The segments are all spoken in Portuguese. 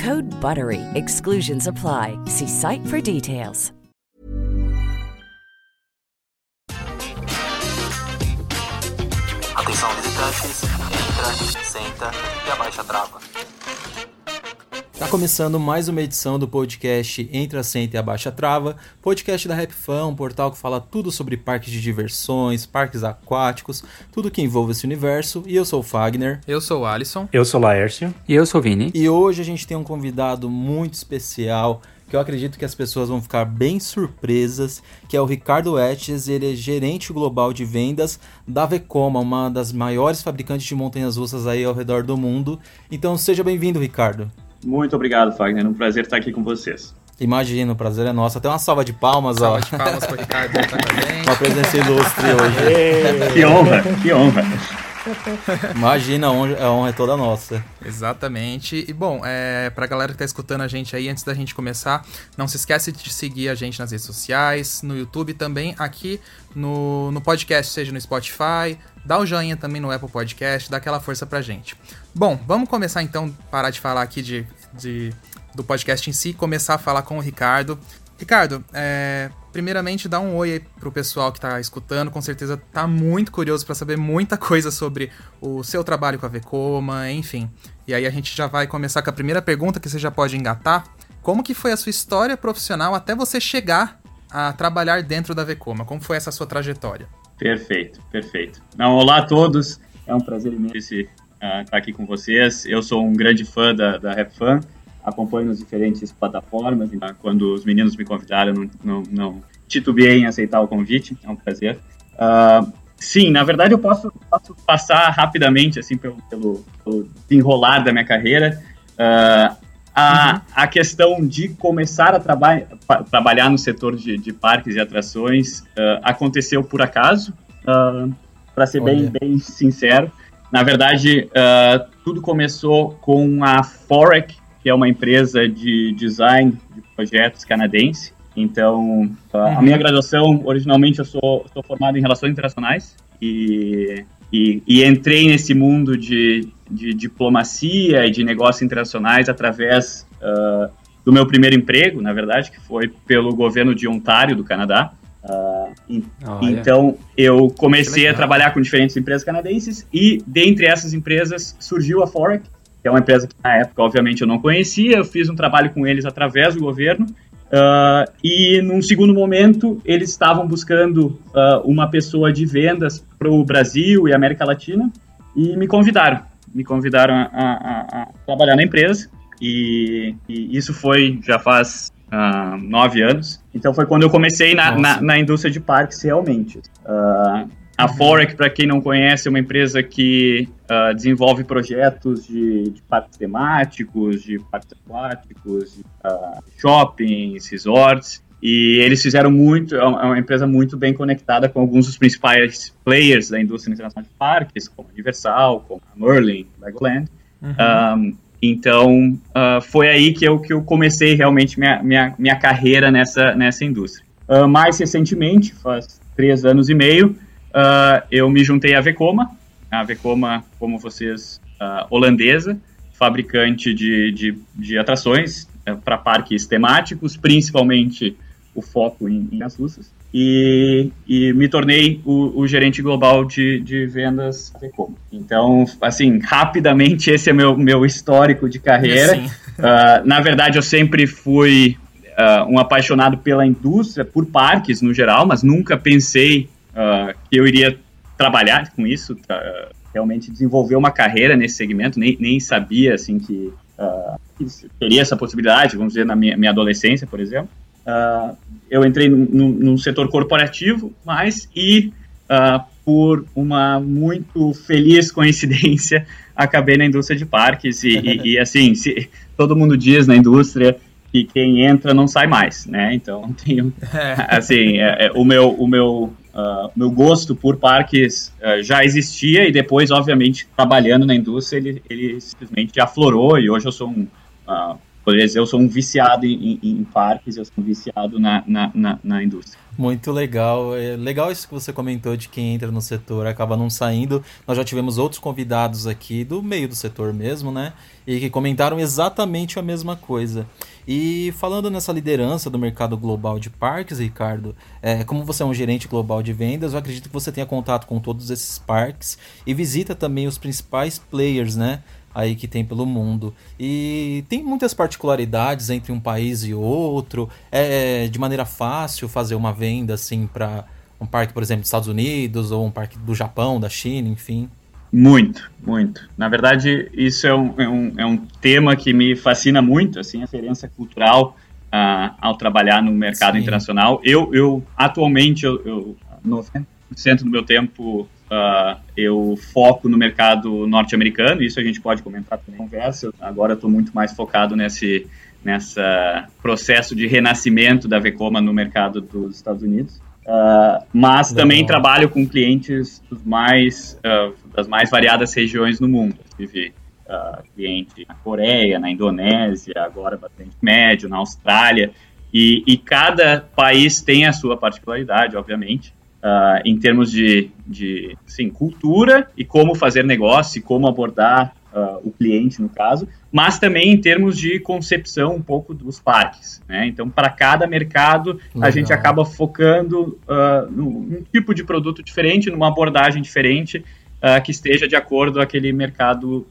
Code BUTTERY. Exclusions apply. See site for details. Atenção visitantes, entra, senta e abaixa a trava. Tá começando mais uma edição do podcast Entra, Senta e a Trava, podcast da RapFan, um portal que fala tudo sobre parques de diversões, parques aquáticos, tudo que envolve esse universo. E eu sou o Fagner. Eu sou o Alisson. Eu sou o Laércio. E eu sou o Vini. E hoje a gente tem um convidado muito especial, que eu acredito que as pessoas vão ficar bem surpresas, que é o Ricardo Etches, ele é gerente global de vendas da Vekoma, uma das maiores fabricantes de montanhas russas aí ao redor do mundo. Então seja bem-vindo, Ricardo. Muito obrigado, Fagner. Um prazer estar aqui com vocês. Imagina, o prazer é nosso. Até uma salva de palmas, salva ó. Salva de palmas para o Ricardo que tá com a gente. Uma presença ilustre hoje. que honra, que honra. Imagina, a honra é toda nossa. Exatamente. E bom, é, pra galera que tá escutando a gente aí, antes da gente começar, não se esquece de seguir a gente nas redes sociais, no YouTube também, aqui no, no podcast, seja no Spotify. Dá o joinha também no Apple Podcast, dá aquela força pra gente. Bom, vamos começar então, parar de falar aqui de, de do podcast em si, começar a falar com o Ricardo. Ricardo, é, primeiramente dá um oi aí pro pessoal que tá escutando, com certeza tá muito curioso para saber muita coisa sobre o seu trabalho com a Vekoma, enfim. E aí a gente já vai começar com a primeira pergunta que você já pode engatar. Como que foi a sua história profissional até você chegar a trabalhar dentro da Vekoma? Como foi essa sua trajetória? Perfeito, perfeito. Não, olá a todos, é um prazer imenso estar aqui com vocês. Eu sou um grande fã da, da RapFan, acompanho nas diferentes plataformas. Quando os meninos me convidaram, não, não, não titubeei em aceitar o convite, é um prazer. Uh, sim, na verdade eu posso, posso, passar rapidamente assim pelo, pelo, pelo enrolar da minha carreira. Uh, a, uhum. a questão de começar a traba trabalhar no setor de, de, parques e atrações uh, aconteceu por acaso, para ser bem, bem sincero. Na verdade, tudo começou com a Forec, que é uma empresa de design de projetos canadense. Então, a uhum. minha graduação, originalmente, eu sou, sou formado em Relações Internacionais e, e, e entrei nesse mundo de, de, diplomacia e de negócios internacionais através uh, do meu primeiro emprego, na verdade, que foi pelo governo de Ontário, do Canadá. Uh, então, eu comecei a trabalhar com diferentes empresas canadenses e, dentre essas empresas, surgiu a Forex, que é uma empresa que na época, obviamente, eu não conhecia. Eu fiz um trabalho com eles através do governo. Uh, e num segundo momento, eles estavam buscando uh, uma pessoa de vendas para o Brasil e América Latina e me convidaram. Me convidaram a, a, a trabalhar na empresa. E, e, isso foi já faz uh, nove anos. Então foi quando eu comecei na, na, na indústria de parques realmente. Uh, a Forec, para quem não conhece, é uma empresa que uh, desenvolve projetos de, de, parques temáticos, de parques aquáticos, de, uh, shoppings, resorts. e eles fizeram muito, é uma empresa muito bem conectada com alguns dos principais players da indústria internacional de parques, como a Universal, como a Merlin, Legoland. Uhum. Um, então, uh, foi aí que eu, que eu comecei realmente minha, minha, minha carreira nessa, nessa indústria. Uh, mais recentemente, faz três anos e meio, uh, eu me juntei à Vekoma. A Vekoma, como vocês, holandesa, fabricante de, de, de atrações eh, para parques temáticos, principalmente o foco em, em as russas. E, e, me tornei o, o, gerente global de, de vendas Vekoma. Então, assim, rapidamente, esse é meu, meu histórico de carreira. Uh, na verdade, eu sempre fui uh, um apaixonado pela indústria, por parques no geral, mas nunca pensei uh, que eu iria trabalhar com isso, realmente desenvolver uma carreira nesse segmento, nem, nem sabia, assim, que, que teria essa possibilidade, vamos dizer, na minha, minha adolescência, por exemplo. Uh, eu entrei no, setor corporativo, mas e uh, por uma muito feliz coincidência acabei na indústria de parques e, e, e assim se, todo mundo diz na indústria que quem entra não sai mais, né? Então tenho é. assim é, é, o meu o meu uh, meu gosto por parques uh, já existia e depois obviamente trabalhando na indústria ele, ele simplesmente aflorou e hoje eu sou um uh, poderia dizer, eu sou um viciado em, em, em parques, eu sou um viciado na, na, na, na, indústria. Muito legal. É legal isso que você comentou de quem entra no setor acaba não saindo. Nós já tivemos outros convidados aqui do meio do setor mesmo, né? E que comentaram exatamente a mesma coisa. E falando nessa liderança do mercado global de parques, Ricardo, é, como você é um gerente global de vendas, eu acredito que você tenha contato com todos esses parques e visita também os principais players, né? Aí que tem pelo mundo. E tem muitas particularidades entre um país e outro. É de maneira fácil fazer uma venda assim para um parque, por exemplo, dos Estados Unidos ou um parque do Japão, da China, enfim. Muito, muito. Na verdade, isso é um, é um, é um tema que me fascina muito, assim, a diferença cultural uh, ao trabalhar no mercado Sim. internacional. Eu, eu atualmente, eu, eu 90% do meu tempo Uh, eu foco no mercado norte-americano, isso a gente pode comentar na conversa. Agora estou muito mais focado nesse nessa processo de renascimento da Vekoma no mercado dos Estados Unidos. Uh, mas Legal. também trabalho com clientes mais, uh, das mais variadas regiões no mundo. Tive cliente na Coreia, na Indonésia, agora bastante médio, na Austrália. E, e cada país tem a sua particularidade, obviamente uh, em termos de, de sim, cultura e como fazer negócio e como abordar uh, o cliente, no caso, mas também em termos de concepção um pouco dos parques. Né? Então, para cada mercado, Legal. a gente acaba focando uh, num tipo de produto diferente, numa abordagem diferente, que esteja de acordo com aquele mercado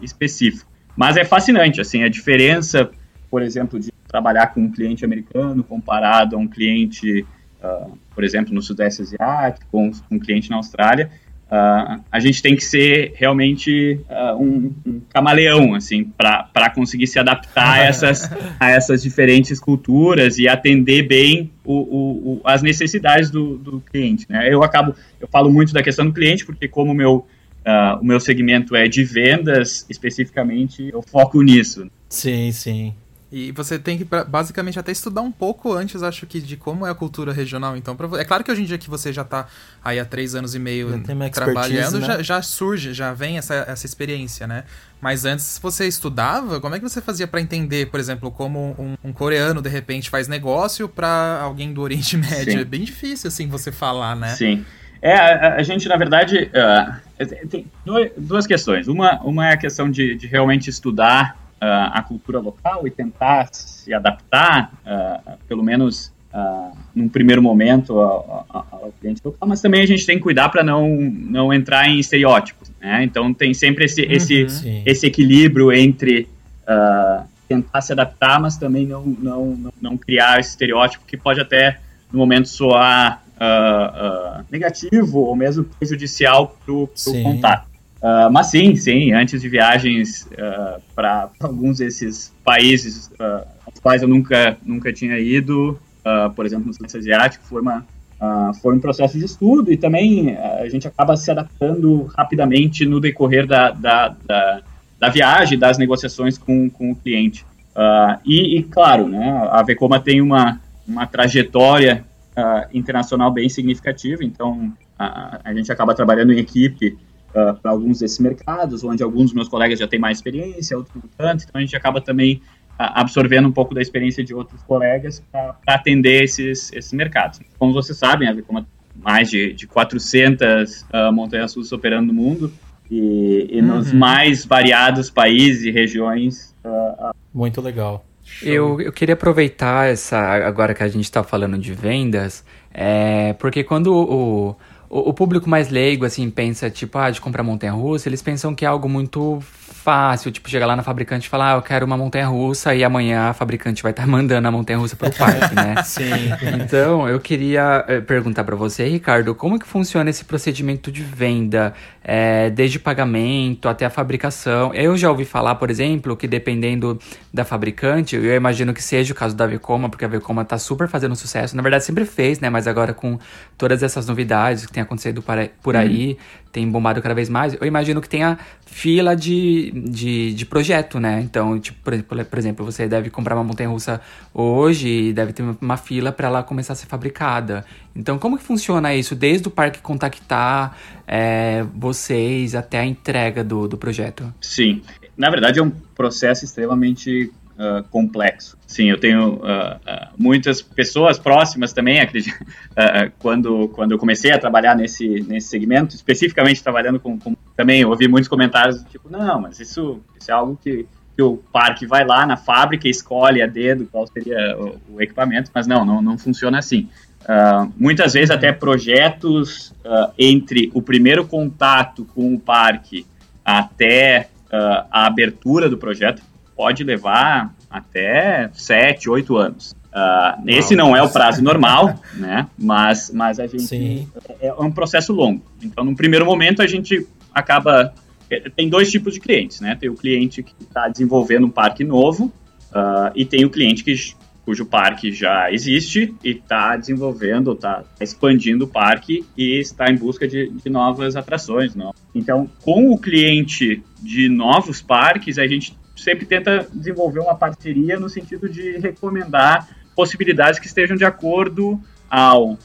específico. Mas é fascinante, assim, a diferença, por exemplo, de trabalhar com um cliente americano comparado a um cliente uh, por exemplo, no Sudeste Asiático, com, um cliente na Austrália, uh, a gente tem que ser realmente uh, um, um, camaleão, assim, para conseguir se adaptar a essas, a essas diferentes culturas e atender bem o, o, o, as necessidades do, do cliente. Né? Eu acabo, eu falo muito da questão do cliente, porque como meu, o meu segmento é de vendas, especificamente, eu foco nisso. Sim, sim. E você tem que basicamente até estudar um pouco antes, acho que, de como é a cultura regional. Então, pra... é claro que hoje em dia que você já está aí há três anos e meio trabalhando, né? já, já, surge, já vem essa, essa experiência, né? Mas antes você estudava, como é que você fazia para entender, por exemplo, como um, um, coreano de repente faz negócio para alguém do Oriente Médio? Sim. É bem difícil assim você falar, né? Sim. É, a, a gente, na verdade, uh, tem duas questões. Uma, uma é a questão de, de realmente estudar uh, a cultura local e tentar se adaptar, uh, pelo menos uh, num primeiro momento, ao, ao, cliente local, mas também a gente tem que cuidar para não, não entrar em estereótipos. Né? Então tem sempre esse, uhum, esse, esse equilíbrio entre tentar se adaptar, mas também não, não, não, não, criar esse estereótipo que pode até, no momento, soar negativo ou mesmo prejudicial para o contato. Uh, mas sim, sim, antes de viagens uh, ah, para alguns desses países uh, aos quais eu nunca, nunca tinha ido, por exemplo, no Sudeste Asiático, foi, uma, foi um processo de estudo e também a gente acaba se adaptando rapidamente no decorrer da, da, da, da viagem, das negociações com, com o cliente. E, e, claro, né, a Vekoma tem uma, uma trajetória internacional bem significativa, então a gente acaba trabalhando em equipe uh, para alguns desses mercados, onde alguns dos meus colegas já têm mais experiência, outros não tanto, então a gente acaba também absorvendo um pouco da experiência de outros colegas para atender esses, esses mercados. Como vocês sabem, a Vekoma mais de, de 400 uh, montanhas russas operando no mundo e, e uhum. nos mais variados países e regiões. Uh, Muito legal. Eu, eu queria aproveitar essa agora que a gente está falando de vendas, é, porque quando o, o, público mais leigo assim pensa tipo ah de comprar montanha russa, eles pensam que é algo muito fácil, tipo, chegar lá na fabricante e falar, ah, eu quero uma montanha russa e amanhã a fabricante vai estar tá mandando a montanha russa pro parque, né? Sim. Então, eu queria eh, perguntar para você, Ricardo, como que funciona esse procedimento de venda, é, desde pagamento até a fabricação? Eu já ouvi falar, por exemplo, que dependendo da fabricante, eu imagino que seja o caso da Vekoma, porque a Vekoma tá super fazendo sucesso, na verdade sempre fez, né? Mas agora com todas essas novidades que tem acontecido por aí, uhum tem bombado cada vez mais, eu imagino que tenha fila de, de, de projeto, né? Então, tipo, por, por exemplo, você deve comprar uma montanha-russa hoje e deve ter uma fila para ela começar a ser fabricada. Então, como que funciona isso? Desde o parque contactar é, vocês até a entrega do, do projeto? Sim. Na verdade, é um processo extremamente uh, complexo. Sim, eu tenho uh, muitas pessoas próximas também, acredito, quando, quando eu comecei a trabalhar nesse, nesse segmento, especificamente trabalhando com, com também ouvi muitos comentários tipo, não, mas isso, isso é algo que, que o parque vai lá na fábrica escolhe a dedo qual seria o, o equipamento, mas não, não, não funciona assim. Uh, muitas vezes até projetos uh, entre o primeiro contato com o parque até uh, a abertura do projeto pode levar até 7, 8 anos. Uh, esse não é o prazo normal, né? Mas, mas a gente Sim. É, é um processo longo. Então, no primeiro momento, a gente acaba é, tem dois tipos de clientes, né? Tem o cliente que está desenvolvendo um parque novo uh, e tem o cliente que, cujo parque já existe e está desenvolvendo, está expandindo o parque e está em busca de, de novas atrações. Não? Então, com o cliente de novos parques, a gente sempre tenta desenvolver uma parceria no sentido de recomendar possibilidades que estejam de acordo ao uh,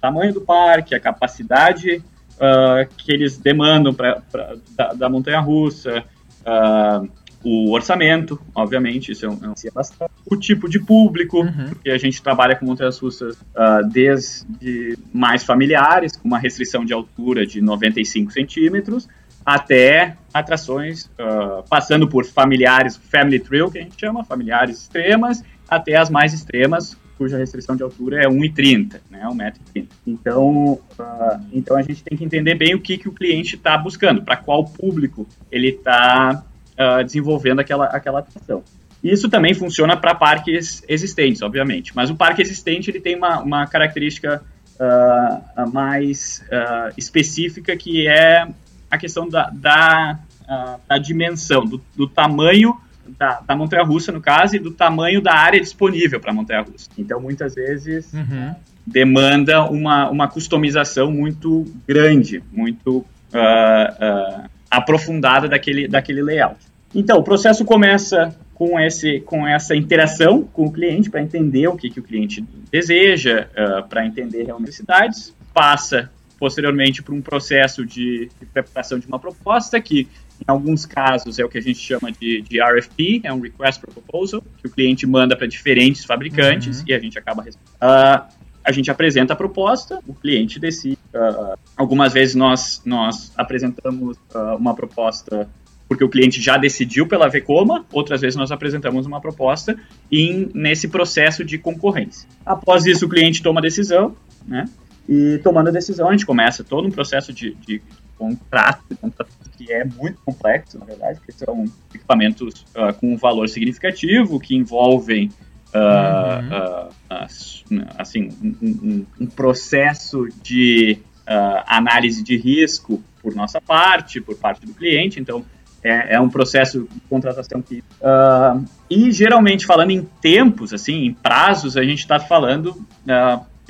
tamanho do parque, a capacidade uh, que eles demandam pra, pra da, da montanha-russa, uh, o orçamento, obviamente, isso é um, é bastante. O tipo de público, uhum. porque a gente trabalha com montanhas russas uh, desde mais familiares, com uma restrição de altura de 95 centímetros, até atrações uh, passando por familiares, family trail, que a gente chama, familiares extremas, até as mais extremas, cuja restrição de altura é 1,30, né, 1,30m. Então, uh, então a gente tem que entender bem o que, que o cliente está buscando, para qual público ele está uh, desenvolvendo aquela, aquela atração. Isso também funciona para parques existentes, obviamente, mas o parque existente ele tem uma, uma característica uh, mais específica que é a questão da, da, uh, da dimensão, do, do tamanho da, da montanha-russa, no caso, e do tamanho da área disponível para a montanha-russa. Então, muitas vezes, uhum. demanda uma, uma customização muito grande, muito uh, uh, aprofundada daquele, daquele layout. Então, o processo começa com, esse, com essa interação com o cliente, para entender o que, que o cliente deseja, uh, para entender realmente as necessidades, passa posteriormente para um processo de, de, preparação de uma proposta, que em alguns casos é o que a gente chama de, de RFP, é um Request for Proposal, que o cliente manda para diferentes fabricantes uhum. e a gente acaba uh, a gente apresenta a proposta, o cliente decide. Uh, algumas vezes nós, nós apresentamos uh, uma proposta porque o cliente já decidiu pela Vcoma, outras vezes nós apresentamos uma proposta em, nesse processo de concorrência. Após isso, o cliente toma a decisão, né? E tomando a decisão, a gente começa todo um processo de, de contrato, contrato que é muito complexo, na verdade, porque são equipamentos uh, com um valor significativo, que envolvem uh, uhum. uh, assim, um, um, um, processo de análise de risco por nossa parte, por parte do cliente, então é, é um processo de contratação que... e geralmente, falando em tempos, assim, em prazos, a gente está falando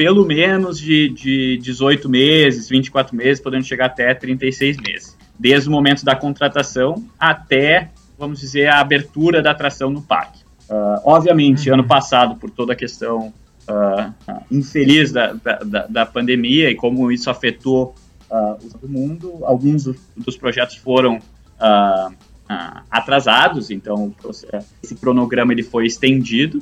pelo menos de, de 18 meses, 24 meses, podendo chegar até 36 meses. Desde o momento da contratação até, vamos dizer, a abertura da atração no parque. Uh, obviamente, uhum. ano passado, por toda a questão uh, infeliz da, da, da, pandemia e como isso afetou o mundo, alguns dos projetos foram atrasados, então esse cronograma ele foi estendido,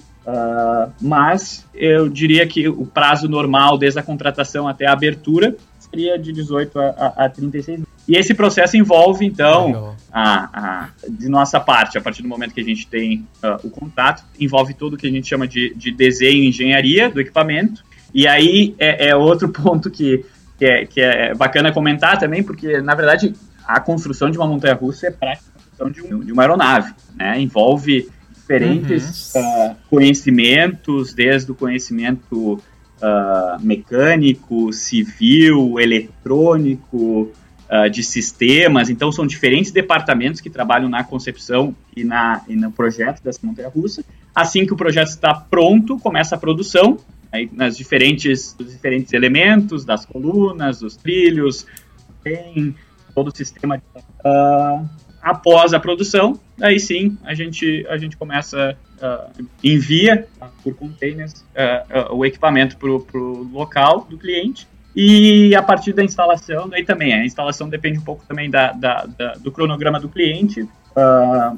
mas eu diria que o prazo normal desde a contratação até a abertura seria de 18 a, a, a 36 e esse processo envolve, então, a, a, de nossa parte, a partir do momento que a gente tem uh, o contato, envolve tudo que a gente chama de, de desenho e engenharia do equipamento. E aí é, é outro ponto que, que, é, que é bacana comentar também, porque, na verdade, a construção de uma montanha-russa é prática construção de, um, de uma aeronave. Né? Envolve diferentes uhum. uh, conhecimentos, desde o conhecimento uh, mecânico, civil, eletrônico, uh, de sistemas. Então, são diferentes departamentos que trabalham na concepção e, na, e no projeto dessa montanha-russa. Assim que o projeto está pronto, começa a produção, aí, nas diferentes, os diferentes elementos, das colunas, dos trilhos, tem todo o sistema. Uh, após a produção, aí sim a gente, a gente começa, uh, envia por containers uh, uh, o equipamento para o local do cliente. E a partir da instalação, daí também, a instalação depende um pouco também da, da, da do cronograma do cliente,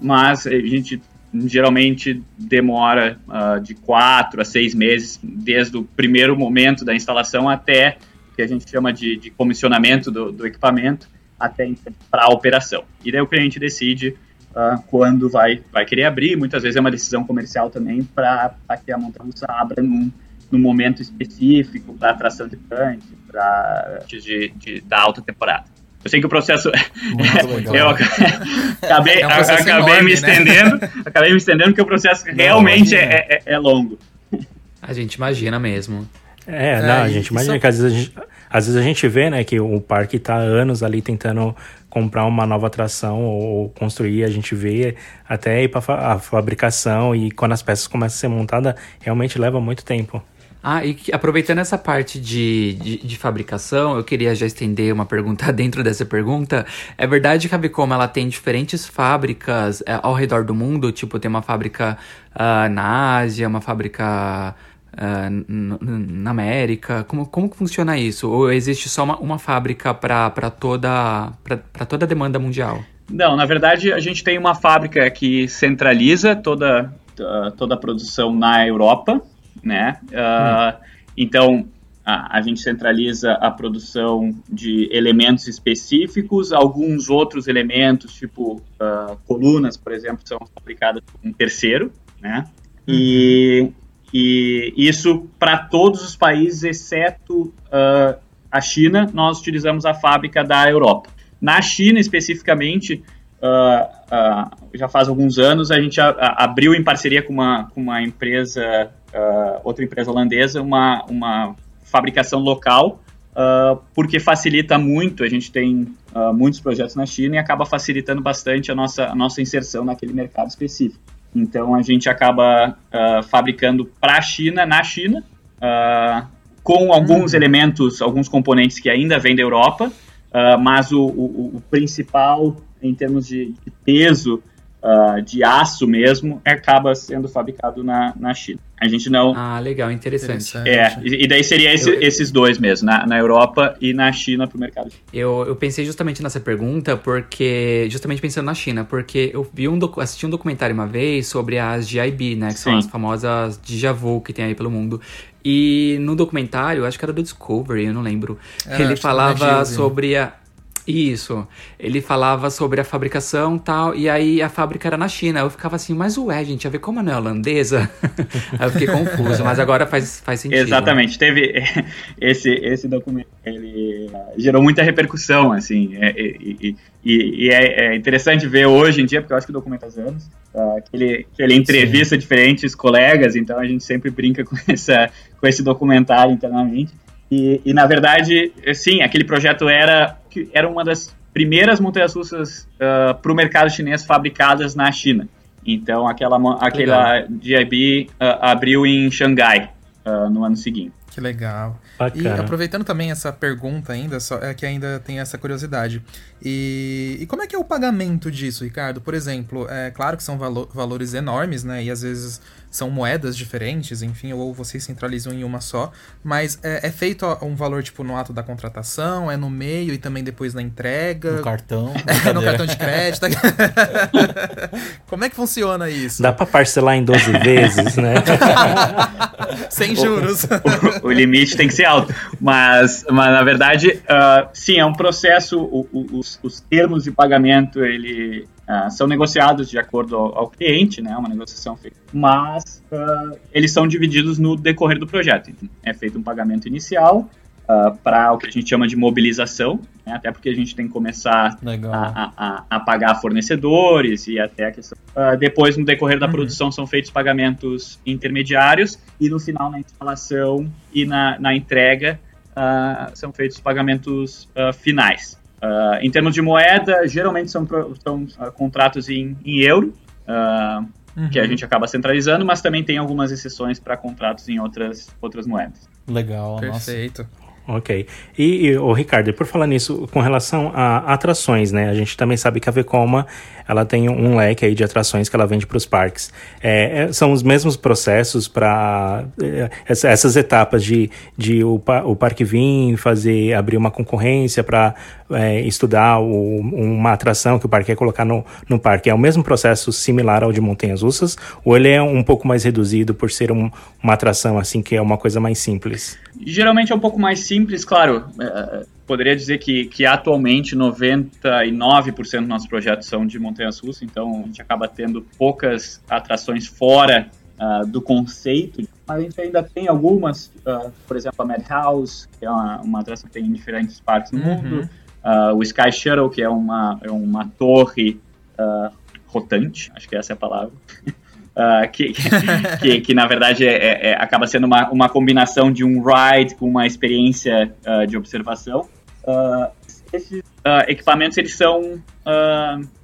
mas a gente geralmente demora de quatro a seis meses, desde o primeiro momento da instalação até o que a gente chama de, de comissionamento do, do equipamento, até para a operação. E daí o cliente decide uh, quando vai, vai querer abrir, muitas vezes é uma decisão comercial também para que a montanha abra num, num momento específico para atração de tanque, para de, de, da alta temporada. Eu sei que o processo. eu acabei, é um acabei enorme, me né? estendendo. Né? acabei me estendendo porque o processo não, realmente é, é, é, longo. A gente imagina mesmo. É, não, a gente imagina isso... que às vezes a gente, às vezes a gente vê, né, que o parque está anos ali tentando comprar uma nova atração ou construir, a gente vê até ir para a fabricação e quando as peças começam a ser montadas, realmente leva muito tempo. Ah, e aproveitando essa parte de, de, de, fabricação, eu queria já estender uma pergunta dentro dessa pergunta. É verdade que a Bicoma ela tem diferentes fábricas é, ao redor do mundo? Tipo, tem uma fábrica uh, na Ásia, uma fábrica na América? Como, como funciona isso? Ou existe só uma, uma fábrica para toda, toda a demanda mundial? Não, na verdade a gente tem uma fábrica que centraliza toda, toda a produção na Europa né? Uh, Então, a, a, gente centraliza a produção de elementos específicos, alguns outros elementos, tipo uh, colunas, por exemplo, são fabricadas por um terceiro, né? Uhum. E, e isso para todos os países, exceto uh, a China, nós utilizamos a fábrica da Europa. Na China, especificamente, Uh, uh, já faz alguns anos, a gente a, a, abriu em parceria com uma, com uma empresa, outra empresa holandesa, uma, uma fabricação local, porque facilita muito, a gente tem muitos projetos na China e acaba facilitando bastante a nossa, a nossa inserção naquele mercado específico. Então a gente acaba fabricando para a China, na China, com alguns uhum. elementos, alguns componentes que ainda vêm da Europa, mas o, o, o principal em termos de, de peso uh, de aço mesmo, acaba sendo fabricado na, na China. A gente não. Ah, legal, interessante. É, e, daí seria esse, eu, esses dois mesmo, na, na Europa e na China para o mercado. Eu, eu pensei justamente nessa pergunta, porque. Justamente pensando na China, porque eu vi um assisti um documentário uma vez sobre as GIB, né? Que Sim. são as famosas Djavu que tem aí pelo mundo. E no documentário, acho que era do Discovery, eu não lembro. É, ele falava sobre a. Isso. Ele falava sobre a fabricação e tal, e aí a fábrica era na China. Eu ficava assim, mas ué, gente, a ver como não é holandesa? aí eu fiquei confuso, mas agora faz, faz sentido. Exatamente. Teve esse, esse documento, ele gerou muita repercussão, assim, é, e, e, e é, é, interessante ver hoje em dia, porque eu acho que o documento faz anos, uh, que, ele, que ele entrevista Sim. diferentes colegas, então a gente sempre brinca com, essa, com esse documentário internamente. E, e, na verdade, sim, aquele projeto era, era uma das primeiras montanhas russas uh, para o mercado chinês fabricadas na China. Então, aquela, aquela GIB uh, ah, abriu em Xangai uh, no ano seguinte. Que legal. Bacana. E aproveitando também essa pergunta ainda, só, é que ainda tem essa curiosidade. E, e, como é que é o pagamento disso, Ricardo? Por exemplo, é claro que são valo, valores enormes, né? E às vezes são moedas diferentes, enfim, ou vocês centralizam em uma só, mas é, é feito um valor tipo no ato da contratação, é no meio e também depois na entrega. No cartão. É, no cartão de crédito. Como é que funciona isso? Dá para parcelar em 12 vezes, né? Sem juros. O, o, o, limite tem que ser alto. Mas, mas na verdade, uh, sim, é um processo. O, os, os termos de pagamento ele, uh, são negociados de acordo ao, ao, cliente, né? Uma negociação feita. Mas uh, eles são divididos no decorrer do projeto. Então, é feito um pagamento inicial uh, para o que a gente chama de mobilização, né? até porque a gente tem que começar a, a, a, pagar fornecedores e até a questão. Depois, no decorrer da uhum. produção, são feitos pagamentos intermediários e no final, na instalação e na, na entrega, são feitos pagamentos finais. Em termos de moeda, geralmente são, são contratos em, em euro. Uhum. que a uhum. gente acaba centralizando, mas também tem algumas exceções para contratos em outras, outras moedas. Legal, Perfeito. Nossa. Ok. E, e o Ricardo, por falar nisso, com relação a atrações, né? A gente também sabe que a Vekoma ela tem um leque aí de atrações que ela vende para os parques. É, é, são os mesmos processos para é, essas etapas de, de o, o parque vir fazer abrir uma concorrência para é, estudar o, uma atração que o parque quer colocar no, no parque. É o mesmo processo similar ao de Montanhas Russas ou ele é um pouco mais reduzido por ser um, uma atração assim que é uma coisa mais simples? Geralmente é um pouco mais simples, claro. É, poderia dizer que, que atualmente 99% dos nossos projetos são de montanhas russas, então a gente acaba tendo poucas atrações fora uh, do conceito. Mas a gente ainda tem algumas, uh, por exemplo, a Madhouse, que é uma, uma atração que tem em diferentes partes do uhum. mundo, uh, o Sky Shuttle, que é uma, é uma torre rotante, acho que essa é a palavra. Uh, que, que, que, na verdade é, é, é, acaba sendo uma, uma combinação de um ride com uma experiência uh, de observação. Uh, esses equipamentos eles são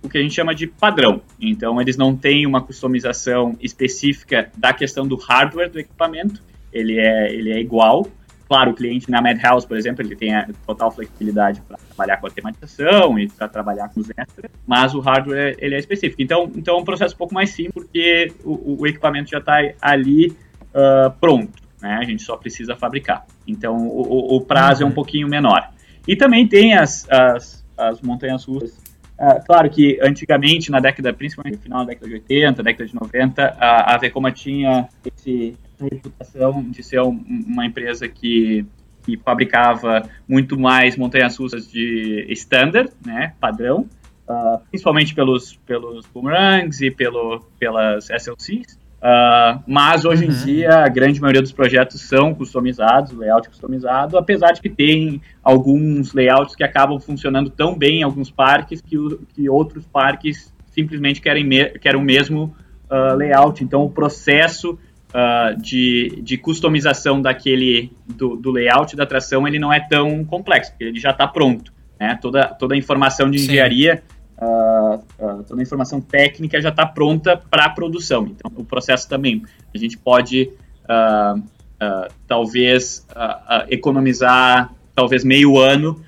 o que a gente chama de padrão, então eles não têm uma customização específica da questão do hardware do equipamento, ele é, ele é igual, Claro, o cliente na Madhouse, por exemplo, ele tem a total flexibilidade para trabalhar com a tematização e para trabalhar com os extras, mas o hardware ele é específico. Então, então é um processo um pouco mais simples, porque o, o equipamento já está ali uh, pronto, né? A gente só precisa fabricar. Então, o, o prazo uhum. é um uhum. pouquinho menor. E também tem as, as, as montanhas russas Uh, claro que antigamente, na década, principalmente no final da década de 80, década de 90, a, a Vekoma tinha esse, reputação de ser um, uma empresa que, que fabricava muito mais montanhas russas de standard, né, padrão, uh, principalmente pelos, pelos boomerangs e pelo, pelas SLCs. Uh, mas hoje uhum. em dia a grande maioria dos projetos são customizados, layout customizado, apesar de que tem alguns layouts que acabam funcionando tão bem em alguns parques que, que outros parques simplesmente querem, me, querem o mesmo uh, layout. Então o processo uh, de, de customização daquele do, do, layout da atração ele não é tão complexo, porque ele já está pronto. Né? Toda, toda a informação de engenharia uh, uh, toda a informação técnica já está pronta para a produção. Então, o processo também, a gente pode talvez economizar talvez meio ano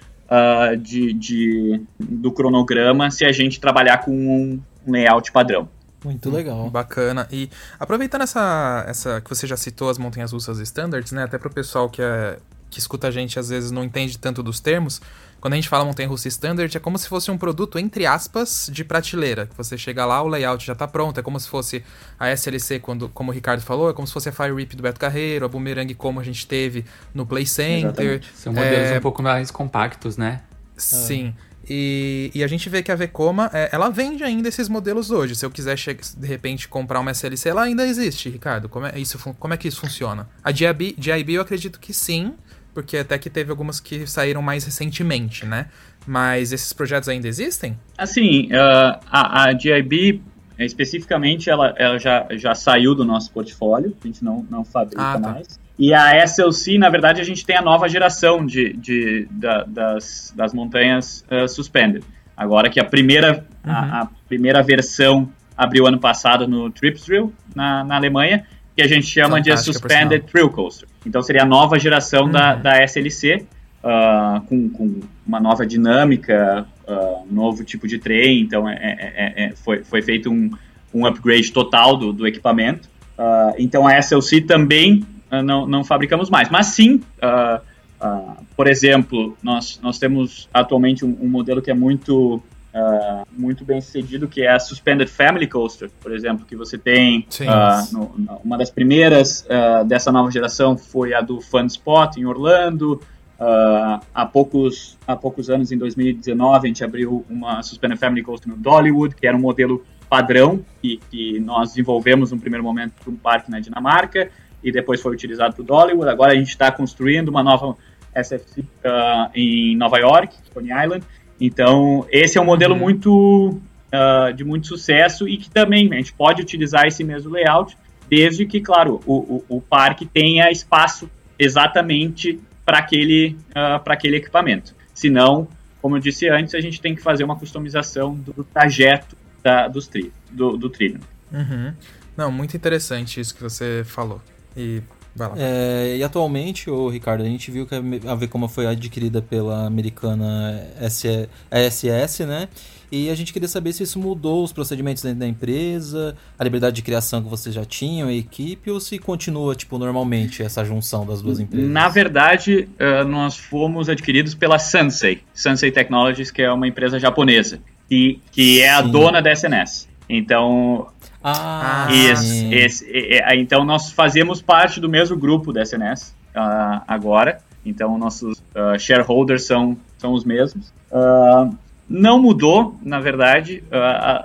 de, de, do cronograma se a gente trabalhar com um layout padrão. Muito legal. Bacana. E aproveitando essa, essa que você já citou as montanhas russas standards, né? Até para o pessoal que, é, que escuta a gente às vezes não entende tanto dos termos. Quando a gente fala montanha russa standard, é como se fosse um produto, entre aspas, de prateleira. Você chega lá, o layout já está pronto. É como se fosse a SLC, quando, como o Ricardo falou, é como se fosse a Fire Rip do Beto Carreiro, a Boomerang como a gente teve no Play Center. Exatamente. São modelos é... um pouco mais compactos, né? Sim. E, e, a gente vê que a Vekoma, é, ela vende ainda esses modelos hoje. Se eu quiser, de repente, comprar uma SLC, ela ainda existe, Ricardo. Como é, isso, como é que isso funciona? A GIB, GIB eu acredito que sim, porque até que teve algumas que saíram mais recentemente, né? Mas esses projetos ainda existem? Assim, uh, a, a GIB, especificamente, ela, ela já, já saiu do nosso portfólio, a gente não, não fabrica ah, tá. mais. E a SLC, na verdade, a gente tem a nova geração de, de, da, das, das montanhas uh, suspended. Agora que a primeira, uhum. a, a, primeira versão abriu ano passado no Trips Drill, na, na Alemanha, que a gente chama Fantástica, de Suspended Thrill Coaster. Então seria a nova geração uhum. da, da SLC, uh, ah, com, com, uma nova dinâmica, uh, um novo tipo de trem. Então é, é, é, é, foi, foi feito um, um upgrade total do, do equipamento. Uh, então a SLC também não, não fabricamos mais. Mas sim, uh, por exemplo, nós, nós temos atualmente um, um modelo que é muito, muito bem sucedido, que é a Suspended Family Coaster, por exemplo, que você tem no, uma das primeiras dessa nova geração foi a do Fun Spot em Orlando. há, poucos, há poucos anos, em 2019, a gente abriu uma Suspended Family Coaster no Dollywood, que era um modelo padrão que, que nós desenvolvemos no primeiro momento para um parque na Dinamarca e depois foi utilizado para o Dollywood. Agora a gente está construindo uma nova SFC uh, em Nova York, Coney Island. Então esse é um modelo uhum. muito uh, de muito sucesso e que também a gente pode utilizar esse mesmo layout, desde que, claro, o, o, o parque tenha espaço exatamente para aquele, uh, aquele equipamento. Senão, como eu disse antes, a gente tem que fazer uma customização do trajeto da, dos tri, do, do trilho. Uhum. Não, muito interessante isso que você falou. E vai lá. É, e atualmente, o Ricardo, a gente viu que a Vekoma foi adquirida pela americana SS, né? E a gente queria saber se isso mudou os procedimentos dentro da empresa, a liberdade de criação que vocês já tinham, a equipe, ou se continua, tipo, normalmente essa junção das duas empresas? Na verdade, uh, nós fomos adquiridos pela Sansei, Sansei Technologies, que é uma empresa japonesa que, que é a dona da SNS. Então, ah, esse, esse, é, então nós fazemos parte do mesmo grupo da SNS uh, agora. Então nossos uh, shareholders são, são os mesmos. Uh, não mudou, na verdade.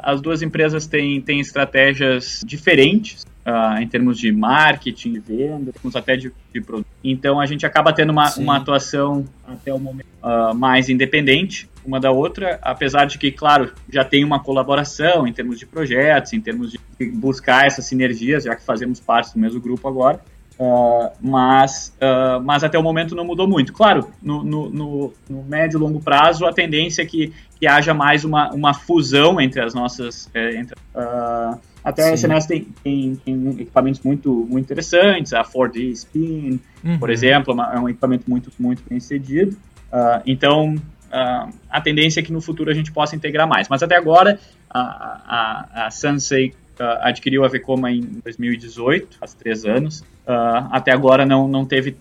as duas empresas têm, têm estratégias diferentes uh, em termos de marketing, de venda, temos até de, de produto. Então a gente acaba tendo uma, uma atuação até o momento uh, mais independente uma da outra, apesar de que, claro, já tem uma colaboração em termos de projetos, em termos de buscar essas sinergias, já que fazemos parte do mesmo grupo agora. Uh, mas, uh, mas até o momento não mudou muito. Claro, no, no, no, no, médio e longo prazo, a tendência é que, que haja mais uma, uma fusão entre as nossas. É, entre, uh, até Sim. a SNS tem, tem, tem, equipamentos muito, muito interessantes, a 4D Spin, uhum. por exemplo, é um equipamento muito, muito bem sucedido. Uh, então, uh, a tendência é que no futuro a gente possa integrar mais. Mas até agora, a, a, a Sansei uh, adquiriu a Vekoma em 2018, faz três anos. até agora não, não, teve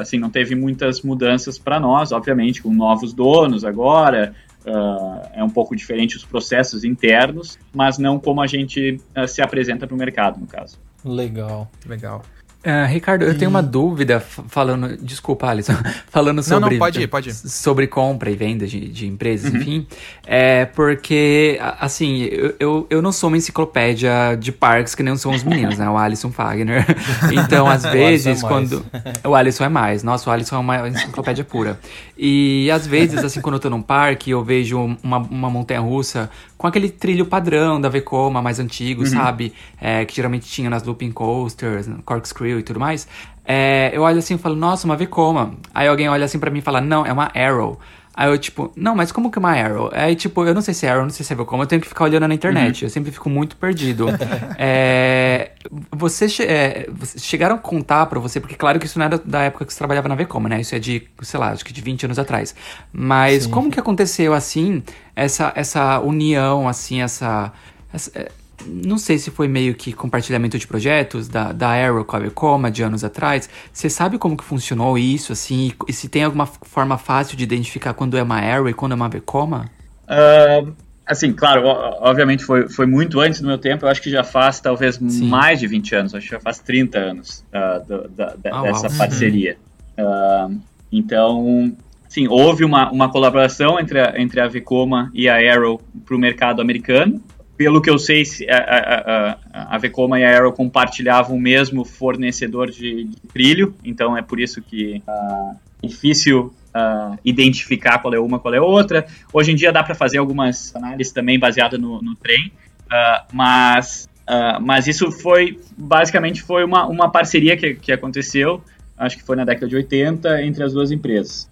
assim, não teve muitas mudanças para nós, obviamente, com novos donos agora, Uh, é um pouco diferente os processos internos, mas não como a gente uh, se apresenta para o mercado, no caso. Legal, legal. Uh, Ricardo, eu tenho uma dúvida falando. Desculpa, Alisson. Falando sobre. Não, não, pode ir, pode ir. Sobre compra e venda de, de empresas, uhum. enfim. É porque, assim, eu, eu, eu, não sou uma enciclopédia de parques que nem são os meninos, né? O Alisson Fagner. Então, às vezes, o é quando. O Alisson é mais. Nossa, o Alisson é uma enciclopédia pura. E às vezes, assim, quando eu tô num parque, eu vejo uma, uma montanha russa com aquele trilho padrão da Vekoma mais antigo, uhum. sabe? É, que geralmente tinha nas looping coasters, corkscrew e tudo mais. É, eu olho assim e falo, nossa, uma Vekoma. Aí alguém olha assim para mim e fala, não, é uma Arrow. Aí eu, tipo, não, mas como que é uma Arrow? Aí, tipo, eu não sei se é Arrow, não sei se é Vekoma, eu tenho que ficar olhando na internet. Uhum. Eu sempre fico muito perdido. é, você che é, chegaram a contar pra você, porque claro que isso não era da época que você trabalhava na Vekoma, né? Isso é de, sei lá, acho que de 20 anos atrás. Mas Sim. como que aconteceu, assim, essa, essa união, assim, essa, essa é, não sei se foi meio que compartilhamento de projetos da, da Arrow com a Vekoma de anos atrás. Você sabe como que funcionou isso, assim? E se tem alguma forma fácil de identificar quando é uma Arrow e quando é uma Vekoma? Uh, assim, claro, obviamente foi, foi muito antes do meu tempo. Eu acho que já faz talvez Sim. mais de 20 anos. Acho que já faz 30 anos uh, do, da, ah, dessa uau. parceria. Uhum. Uh, então, sim, houve uma, uma colaboração entre a, entre a Vekoma e a Arrow para o mercado americano pelo que eu sei, a, a, a, a Vekoma e a Arrow compartilhavam o mesmo fornecedor de, de trilho, então é por isso que uh, difícil uh, identificar qual é uma, qual é outra. Hoje em dia dá para fazer algumas análises também baseadas no, no trem, uh, mas, uh, mas isso foi, basicamente, foi uma, uma parceria que, que aconteceu, acho que foi na década de 80, entre as duas empresas.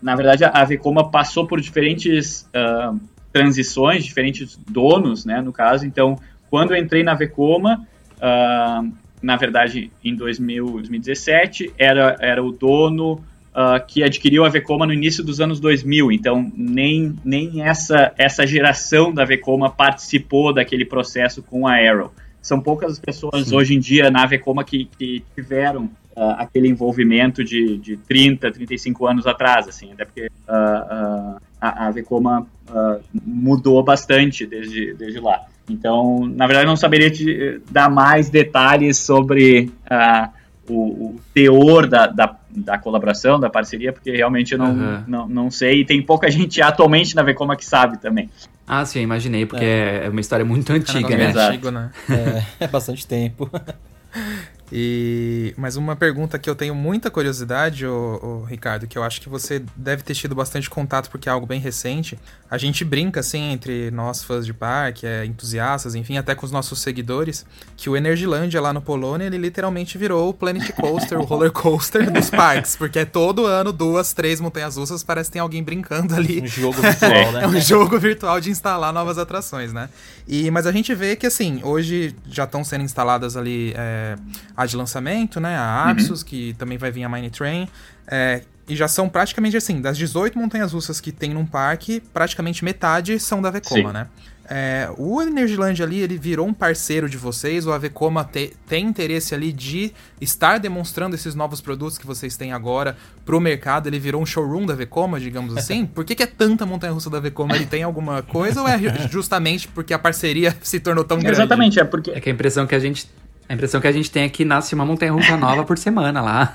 na verdade, a Vekoma passou por diferentes transições, diferentes donos, né, no caso. Então, quando eu entrei na Vekoma, uh, na verdade, em 2000, 2017, era, era o dono uh, que adquiriu a Vekoma no início dos anos 2000. Então, nem, nem essa, essa geração da Vekoma participou daquele processo com a Arrow. são poucas as pessoas Sim. hoje em dia na Vekoma que, que tiveram uh, aquele envolvimento de, de 30, 35 anos atrás, assim, até porque uh, uh, a, a Vekoma mudou bastante desde, desde lá. Então, na verdade, não saberia te dar mais detalhes sobre o, o, teor da, da, da, colaboração, da parceria, porque realmente eu não, uhum. não, não sei. E tem pouca gente atualmente na Vekoma que sabe também. Ah, sim, imaginei, porque é, é uma história muito antiga, né? Antigo, né? É, é bastante tempo. E mas uma pergunta que eu tenho muita curiosidade, ô, ô, Ricardo, que eu acho que você deve ter tido bastante contato porque é algo bem recente. A gente brinca assim entre nós fãs de parque, é, entusiastas, enfim, até com os nossos seguidores, que o Energylandia lá no Polônia, ele literalmente virou o Planet Coaster, o roller coaster dos parques, porque é todo ano duas, três montanhas russas, parece que tem alguém brincando ali. Um jogo virtual, né? é um jogo virtual de instalar novas atrações, né? E mas a gente vê que assim, hoje já estão sendo instaladas ali é, a de lançamento, né? A Axos, uhum. que também vai vir a Mine Train. É, e já são praticamente assim, das 18 montanhas russas que tem num parque, praticamente metade são da Vekoma, Sim. né? É, o Energyland ali, ele virou um parceiro de vocês, o Avecoma te, tem interesse ali de estar demonstrando esses novos produtos que vocês têm agora pro mercado, ele virou um showroom da Avecoma, digamos assim? Por que, que é tanta montanha-russa da Avecoma? Ele tem alguma coisa ou é justamente porque a parceria se tornou tão grande? Exatamente, é porque... É que a impressão que a gente a impressão que a gente tem é que nasce uma montanha-russa nova por semana lá.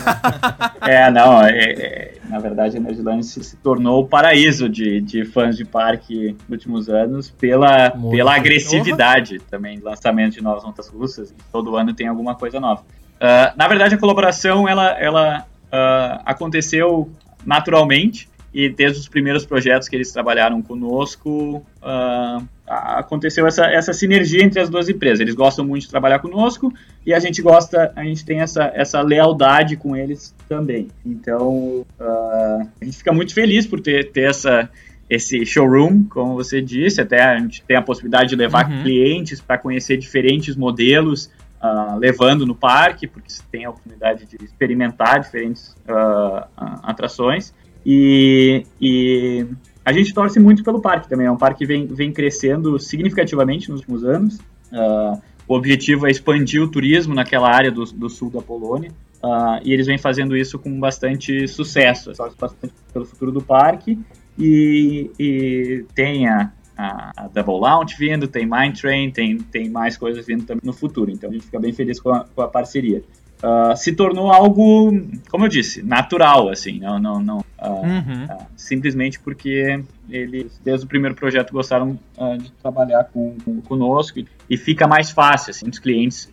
é, não, é, é, na verdade a Energyland se, se, tornou o paraíso de, de fãs de parque nos últimos anos pela, pela agressividade honra. também de lançamento de novas montanhas russas. Todo ano tem alguma coisa nova. Uh, na verdade a colaboração ela, ela uh, aconteceu naturalmente e desde os primeiros projetos que eles trabalharam conosco, uh, aconteceu essa, essa sinergia entre as duas empresas. Eles gostam muito de trabalhar conosco e a gente gosta, a gente tem essa, essa lealdade com eles também. Então, uh, a gente fica muito feliz por ter, ter essa, esse showroom, como você disse, até a gente tem a possibilidade de levar uhum. clientes para conhecer diferentes modelos, uh, levando no parque, porque você tem a oportunidade de experimentar diferentes uh, atrações. E, e a gente torce muito pelo parque também. É um parque que vem, vem crescendo significativamente nos últimos anos. Uh, o objetivo é expandir o turismo naquela área do, do sul da Polônia. Uh, e eles vêm fazendo isso com bastante sucesso. Torce bastante pelo futuro do parque. E, e tem a, a, Double Launch vindo, tem Mine Train, tem, tem mais coisas vindo também no futuro. Então a gente fica bem feliz com a, com a parceria uh, se tornou algo, como eu disse, natural, assim, não, não, não uh, uhum. uh, simplesmente porque eles, desde o primeiro projeto, gostaram de trabalhar com, com, conosco e, e fica mais fácil, assim, os clientes,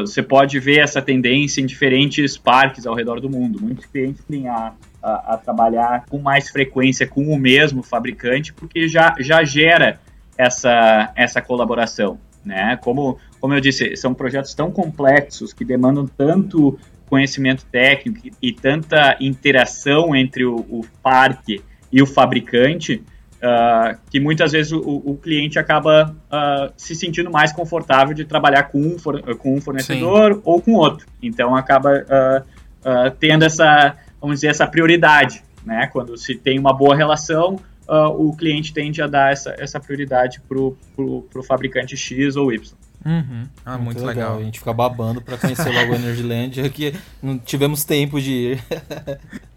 você pode ver essa tendência em diferentes parques ao redor do mundo, muitos clientes têm a, a, a trabalhar com mais frequência com o mesmo fabricante, porque já, já gera essa, essa colaboração, né, como como eu disse, são projetos tão complexos que demandam tanto conhecimento técnico e tanta interação entre o, o parque e o fabricante uh, que muitas vezes o, o cliente acaba uh, se sentindo mais confortável de trabalhar com um, for, com um fornecedor Sim. ou com outro. Então acaba uh, tendo essa, vamos dizer, essa prioridade, né? Quando se tem uma boa relação, o cliente tende a dar essa, essa prioridade para o fabricante X ou Y. Uhum. Ah, muito, muito legal. legal. A gente fica babando para conhecer logo o Energyland, que não tivemos tempo de ir.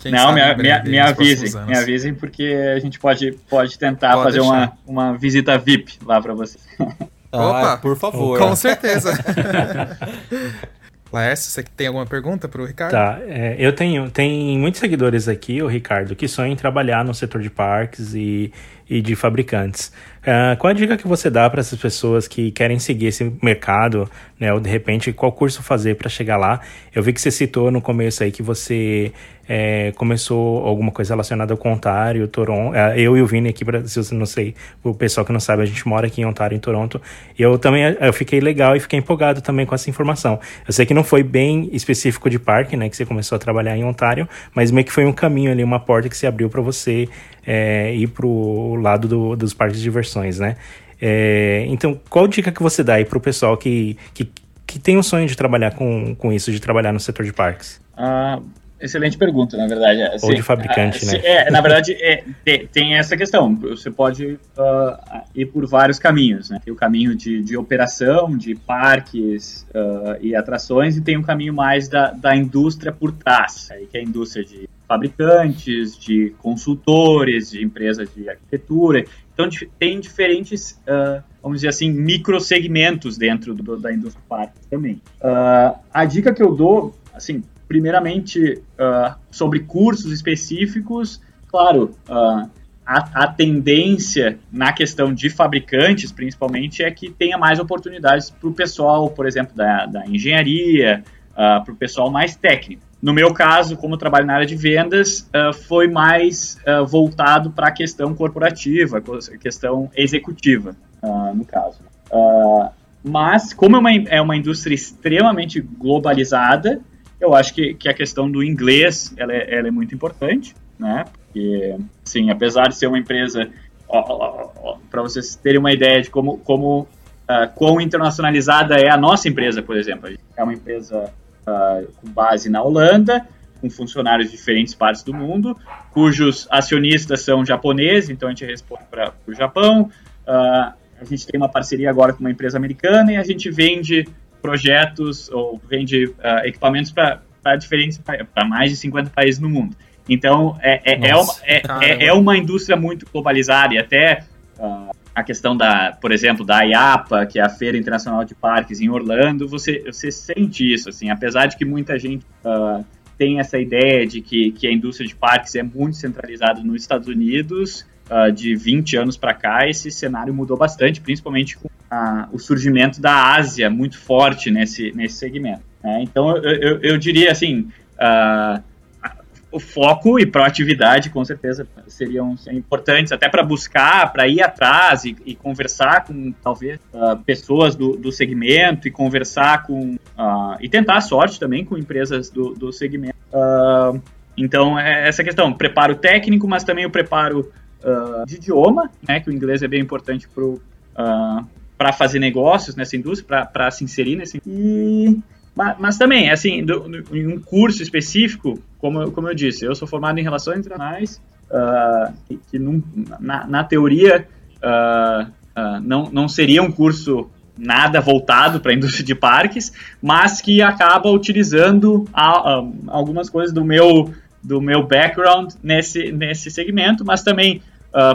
não, me, me, me avisem, me avisem, porque a gente pode, pode tentar pode fazer uma, uma visita VIP lá para vocês. Ah, Opa, por favor. Com certeza. Laércio, você tem alguma pergunta para o Ricardo? Tá, é, eu tenho, tem muitos seguidores aqui, o Ricardo, que sonham em trabalhar no setor de parques e, e de fabricantes. Uh, qual a dica que você dá para essas pessoas que querem seguir esse mercado, né? Ou de repente, qual curso fazer para chegar lá? Eu vi que você citou no começo aí que você é, começou alguma coisa relacionada ao Ontário, Toronto. Uh, eu e o Vini aqui, se você não sei, o pessoal que não sabe, a gente mora aqui em Ontário, em Toronto. Eu também eu fiquei legal e fiquei empolgado também com essa informação. Eu sei que não foi bem específico de parque, né? Que você começou a trabalhar em Ontário, mas meio que foi um caminho ali, uma porta que se abriu para você é, ir pro lado do, dos parques de diversões, né? É, então, qual dica que você dá aí pro pessoal que, que, que tem o sonho de trabalhar com, com isso, de trabalhar no setor de parques? Uh, Excelente pergunta, na verdade. Assim, Ou de fabricante, né? É, na verdade, é, tem, tem, essa questão. Você pode uh, ir por vários caminhos, né? Tem o caminho de, de operação, de parques uh, e atrações, e tem o caminho mais da, da indústria por trás, aí que é a indústria de fabricantes, de consultores, de empresas de arquitetura. Então, tem diferentes, uh, vamos dizer assim, microsegmentos dentro do, da indústria parque também. a dica que eu dou, assim, primeiramente, uh, sobre cursos específicos, claro, uh, a, a, tendência na questão de fabricantes, principalmente, é que tenha mais oportunidades para o pessoal, por exemplo, da, da engenharia, uh, para o pessoal mais técnico. No meu caso, como trabalho na área de vendas, uh, foi mais uh, voltado para a questão corporativa, questão executiva, no caso. mas, como é uma, é uma indústria extremamente globalizada, eu acho que, que a questão do inglês ela é, ela é muito importante, né? Porque, sim, apesar de ser uma empresa, para vocês terem uma ideia de como, como uh, quão internacionalizada é a nossa empresa, por exemplo. É uma empresa uh, com base na Holanda, com funcionários de diferentes partes do mundo, cujos acionistas são japoneses, então a gente responde para o Japão. Uh, a gente tem uma parceria agora com uma empresa americana e a gente vende projetos ou vende uh, equipamentos para diferentes para mais de 50 países no mundo. Então é, é, é, uma, é, é, é, uma indústria muito globalizada e até uh, a questão da, por exemplo, da IAPA, que é a Feira Internacional de Parques em Orlando, você, você sente isso, assim, apesar de que muita gente uh, tem essa ideia de que, que a indústria de parques é muito centralizada nos Estados Unidos, uh, de 20 anos para cá, esse cenário mudou bastante, principalmente com a, o surgimento da Ásia muito forte nesse, nesse segmento. Né? Então, eu, eu, eu, diria assim, uh, o foco e proatividade, com certeza, seriam importantes até para buscar, para ir atrás e, e, conversar com, talvez, uh, pessoas do, do segmento e conversar com... Uh, e tentar a sorte também com empresas do, do segmento. Então, é essa questão, preparo técnico, mas também o preparo de idioma, né, que o inglês é bem importante para para fazer negócios nessa indústria, para se inserir nesse. E, mas, mas também, assim, do, do, em um curso específico, como, como eu disse, eu sou formado em relações internacionais, uh, que, num, na, na, teoria uh, uh, não, não seria um curso nada voltado para a indústria de parques, mas que acaba utilizando a, algumas coisas do meu do meu background nesse, nesse segmento, mas também,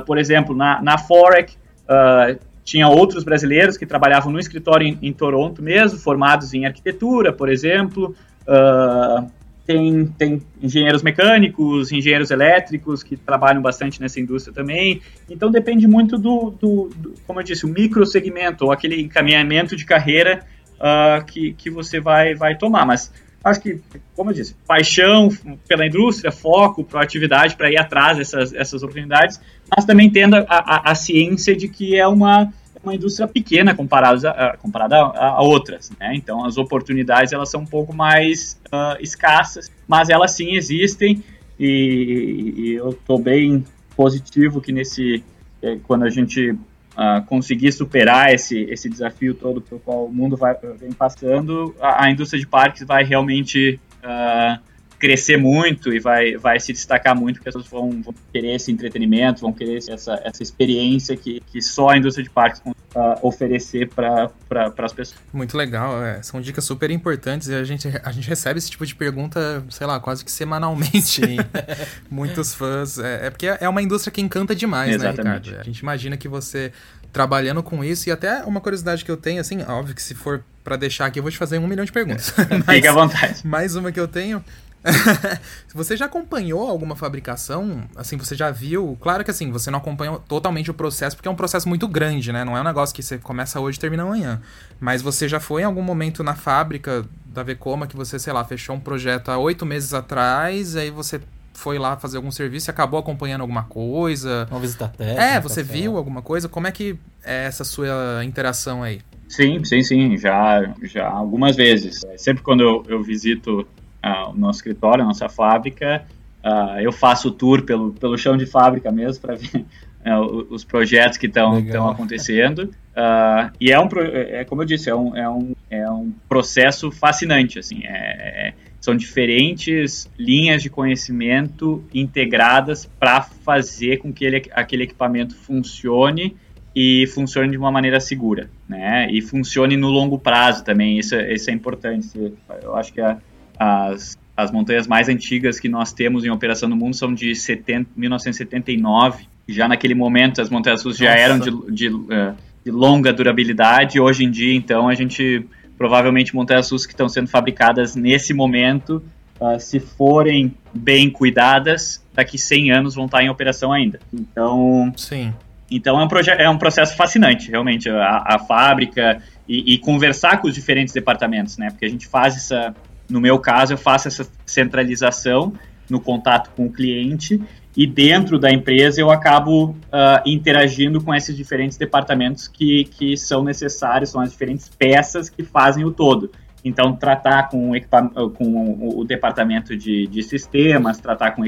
por exemplo, na, na Forec, uh, tinha outros brasileiros que trabalhavam no escritório em, em Toronto mesmo, formados em arquitetura, por exemplo. Uh, tem, tem engenheiros mecânicos, engenheiros elétricos que trabalham bastante nessa indústria também. Então depende muito do, do, do como eu disse, o micro segmento ou aquele encaminhamento de carreira uh, que, que você vai, vai tomar. Mas acho que, como eu disse, paixão pela indústria, foco, proatividade para ir atrás dessas, dessas oportunidades, mas também tendo a, a, a ciência de que é uma, uma indústria pequena comparada a, comparada a, a outras, né? Então as oportunidades elas são um pouco mais uh, escassas, mas elas sim existem e, e eu estou bem positivo que nesse eh, quando a gente uh, conseguir superar esse, esse desafio todo pelo qual o mundo vai, vem passando, a, a indústria de parques vai realmente uh, crescer muito e vai, vai se destacar muito, porque as pessoas vão, vão querer esse entretenimento, vão querer essa, essa experiência que, que só a indústria de parques uh, oferecer para pra, as pessoas. Muito legal, é. são dicas super importantes e a gente, a gente recebe esse tipo de pergunta, sei lá, quase que semanalmente. Muitos fãs. É, é, porque é uma indústria que encanta demais, né, Exatamente. né, Ricardo? A gente imagina que você trabalhando com isso. E até uma curiosidade que eu tenho, assim, óbvio que se for para deixar aqui, eu vou te fazer um milhão de perguntas. Mas, Fique à vontade. Mais uma que eu tenho. você já acompanhou alguma fabricação? Assim, você já viu? Claro que assim, você não acompanha totalmente o processo, porque é um processo muito grande, né? Não é um negócio que você começa hoje e termina amanhã. Mas você já foi em algum momento na fábrica da Vekoma que você, sei lá, fechou um projeto há oito meses atrás, aí você foi lá fazer algum serviço e acabou acompanhando alguma coisa? Uma visita técnica? É, você viu alguma coisa? Como é que é essa sua interação aí? Sim, sim, sim, já, já algumas vezes. Sempre quando eu, eu visito uh, o nosso escritório, a nossa fábrica, uh, eu faço o tour pelo, pelo chão de fábrica mesmo para ver uh, os projetos que estão acontecendo. Uh, e é um, é, como eu disse, é um, é um, é um processo fascinante, assim, é, é são diferentes linhas de conhecimento integradas para fazer com que ele, aquele equipamento funcione e funcione de uma maneira segura, né? E funcione no longo prazo também, isso, é, isso é importante. Eu acho que a, as, as montanhas mais antigas que nós temos em operação no mundo são de 70, 1979. Já naquele momento as montanhas russas já eram de, de, eh, de, longa durabilidade. Hoje em dia, então, a gente provavelmente montanhas russas que estão sendo fabricadas nesse momento, uh, se forem bem cuidadas, daqui 100 anos vão estar em operação ainda. Então, sim. Então é um, é um processo fascinante, realmente, a, a fábrica e, e, conversar com os diferentes departamentos, né? Porque a gente faz essa, no meu caso, eu faço essa centralização no contato com o cliente e dentro da empresa eu acabo uh, interagindo com esses diferentes departamentos que, que são necessários, são as diferentes peças que fazem o todo. Então, tratar com, o, com o departamento de, de, sistemas, tratar com,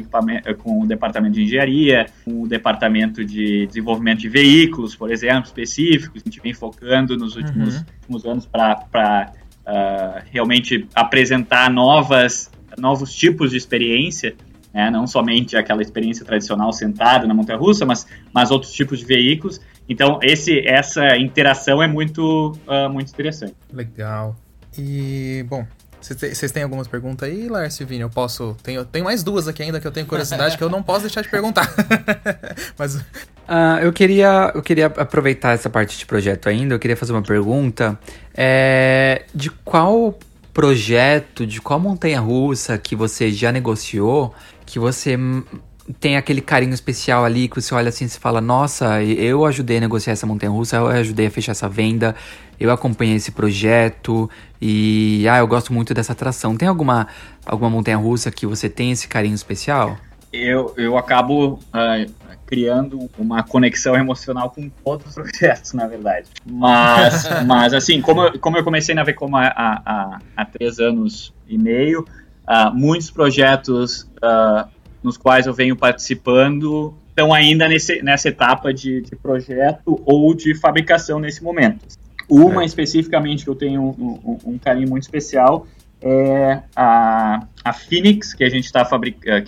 com o departamento de engenharia, com o departamento de desenvolvimento de veículos, por exemplo, específicos. A gente vem focando nos últimos, uhum. últimos anos para uh, realmente apresentar novas, novos tipos de experiência. Né? não somente aquela experiência tradicional sentada na montanha russa, mas, mas outros tipos de veículos. Então, esse, essa interação é muito, uh, muito interessante. Legal. E, bom, vocês têm algumas perguntas aí, Lárcio e Vini? Eu posso. Tenho, tenho mais duas aqui ainda que eu tenho curiosidade que eu não posso deixar de perguntar. Mas. Uh, eu, queria, eu queria aproveitar essa parte de projeto ainda. Eu queria fazer uma pergunta. É, de qual projeto, de qual montanha russa que você já negociou que você tem aquele carinho especial ali que você olha assim e fala: Nossa, eu ajudei a negociar essa montanha russa, eu ajudei a fechar essa venda, eu acompanhei esse projeto e ah, eu gosto muito dessa atração. Tem alguma, alguma montanha russa que você tem esse carinho especial? Eu, eu acabo uh, criando uma conexão emocional com outros projetos, na verdade. Mas, mas assim, como eu, como eu comecei na Vecoma há, há, há três anos e meio, uh, muitos projetos. Uh, nos quais eu venho participando estão ainda nesse, nessa etapa de, de, projeto ou de fabricação nesse momento. Uma é. especificamente que eu tenho um, um, um, carinho muito especial é a, a Phoenix, que a gente está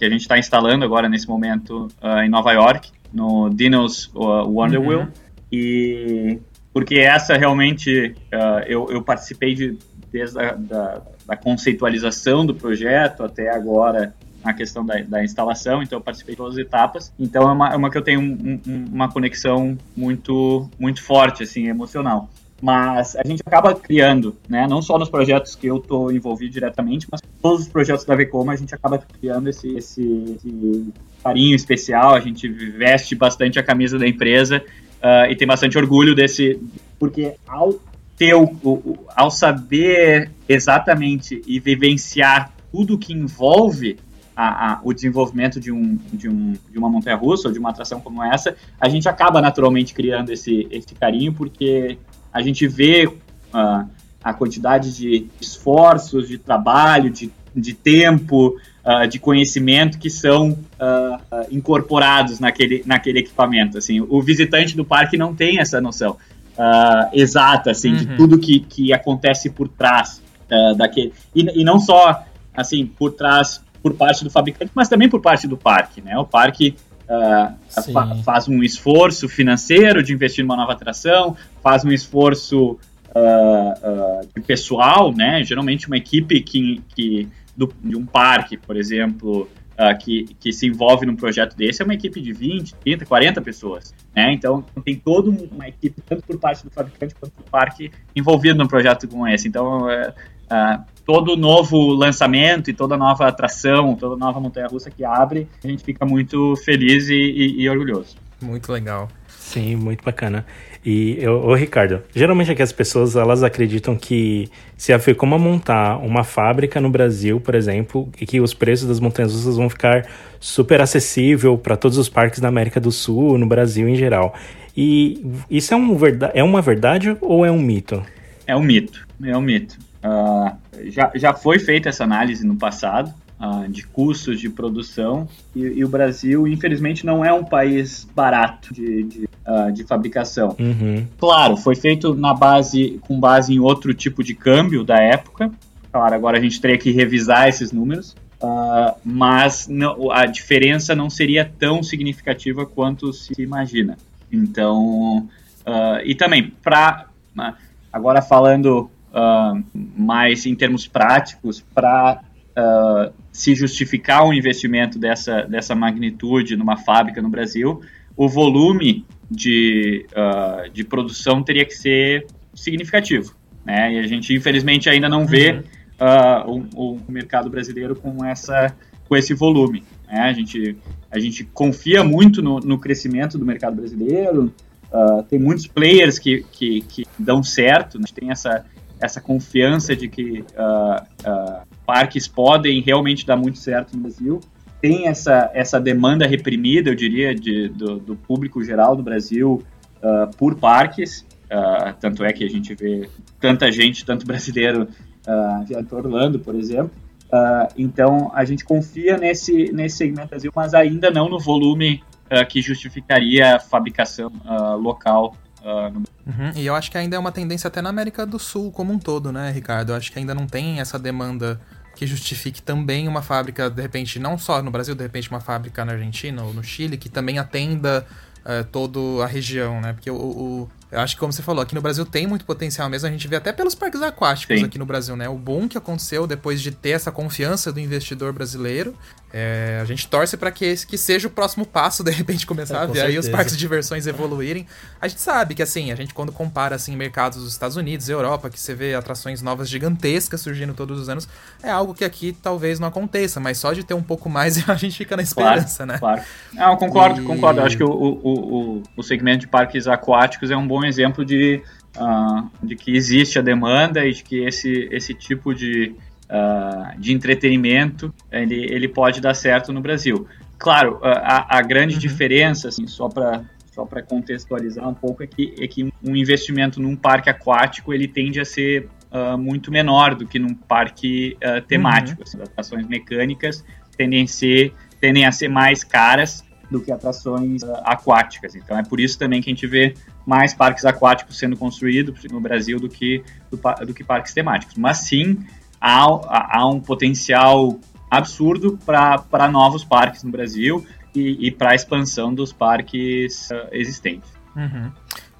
gente está instalando agora nesse momento uh, em Nova York, no Dino's uh, Wonder uhum. Wheel. E porque essa realmente uh, eu, eu, participei de, desde a da, da conceitualização do projeto até agora a questão da, da, instalação, então eu participei de todas as etapas. Então é uma, é uma que eu tenho um, um, uma conexão muito, muito forte, assim, emocional. Mas a gente acaba criando, né, não só nos projetos que eu estou envolvido diretamente, mas todos os projetos da Vcoma a gente acaba criando esse, esse, esse carinho especial, a gente veste bastante a camisa da empresa uh, e tem bastante orgulho desse, porque ao ter o, o, ao saber exatamente e vivenciar tudo que envolve a, a, o desenvolvimento de, um, de, um, de uma montanha russa ou de uma atração como essa, a gente acaba naturalmente criando esse, esse carinho, porque a gente vê uh, a quantidade de esforços, de trabalho, de, de tempo, uh, de conhecimento que são uh, incorporados naquele, naquele equipamento. Assim, o visitante do parque não tem essa noção exata assim, uhum. de tudo que, que acontece por trás daquele. E, e não só assim por trás por parte do fabricante, mas também por parte do parque, né? O parque uh, fa faz um esforço financeiro de investir numa nova atração, faz um esforço uh, uh, pessoal, né? Geralmente uma equipe que, que do, de um parque, por exemplo, que, que se envolve num projeto desse é uma equipe de 20, 30, 40 pessoas. Né? Então, tem toda uma equipe, tanto por parte do fabricante quanto do parque, envolvido num projeto como esse. Então, uh, todo novo lançamento e toda nova atração, toda nova montanha-russa que abre, a gente fica muito feliz e, e, e orgulhoso. Muito legal. Sim, muito bacana. E, ô, Ricardo, geralmente aqui as pessoas elas acreditam que se a Fecoma montar uma fábrica no Brasil, por exemplo, e que os preços das montanhas russas vão ficar super acessível para todos os parques da América do Sul, no Brasil em geral. E isso é, um, é uma verdade ou é um mito? É um mito, é um mito. Uh, já, já foi feita essa análise no passado uh, de custos de produção e, e, o Brasil, infelizmente, não é um país barato de, de, uh, de fabricação. Uhum. Claro, foi feito na base com base em outro tipo de câmbio da época, Claro, agora a gente teria que revisar esses números, uh, mas não, a diferença não seria tão significativa quanto se imagina. Então, uh, e também, para agora falando uh, mais em termos práticos, para se justificar um investimento dessa, dessa magnitude numa fábrica no Brasil, o volume de, de produção teria que ser significativo. Né? E a gente, infelizmente, ainda não vê uhum uh, o, o, mercado brasileiro com, essa, com esse volume. Né? A, gente, a gente confia muito no, no crescimento do mercado brasileiro, uh, tem muitos players que, que, que dão certo, né? tem essa, essa confiança de que uh, parques podem realmente dar muito certo no Brasil. Tem essa, essa demanda reprimida, eu diria, de, do, do público geral do Brasil por parques. Uh, tanto é que a gente vê tanta gente, tanto brasileiro, uh, Orlando, por exemplo. Uh, então, a gente confia nesse, nesse segmento Brasil, mas ainda não no volume uh, que justificaria a fabricação No... Uhum. E eu acho que ainda é uma tendência até na América do Sul como um todo, né, Ricardo? Eu acho que ainda não tem essa demanda que justifique também uma fábrica, de repente, não só no Brasil, de repente uma fábrica na Argentina ou no Chile, que também atenda uh, toda a região, né? Porque o, o, eu acho que, como você falou, aqui no Brasil tem muito potencial mesmo. A gente vê até pelos parques aquáticos Sim. aqui no Brasil, né? O boom que aconteceu depois de ter essa confiança do investidor brasileiro. É, a gente torce para que esse que seja o próximo passo, de repente, começar é, a ver certeza. aí os parques de diversões evoluírem. A gente sabe que, assim, a gente quando compara, assim, mercados dos Estados Unidos, Europa, que você vê atrações novas gigantescas surgindo todos os anos, é algo que aqui talvez não aconteça, mas só de ter um pouco mais a gente fica na esperança, claro, né? Claro. Não, concordo, e... concordo. Eu acho que o, o, o, o segmento de parques aquáticos é um bom bom exemplo de, uh, de que existe a demanda e de que esse, esse tipo de, uh, de entretenimento ele, ele pode dar certo no Brasil. Claro, a, a grande uhum. diferença, assim, só para só para contextualizar um pouco, é que, é que um investimento num parque aquático ele tende a ser uh, muito menor do que num parque uh, temático. Uhum. Assim, as atrações mecânicas tendem a, ser, tendem a ser mais caras do que atrações uh, aquáticas. Então é por isso também que a gente vê mais parques aquáticos sendo construídos no Brasil do que, do, do que parques temáticos. Mas sim, há, há um potencial absurdo para novos parques no Brasil e, e para a expansão dos parques uh, existentes. Uhum.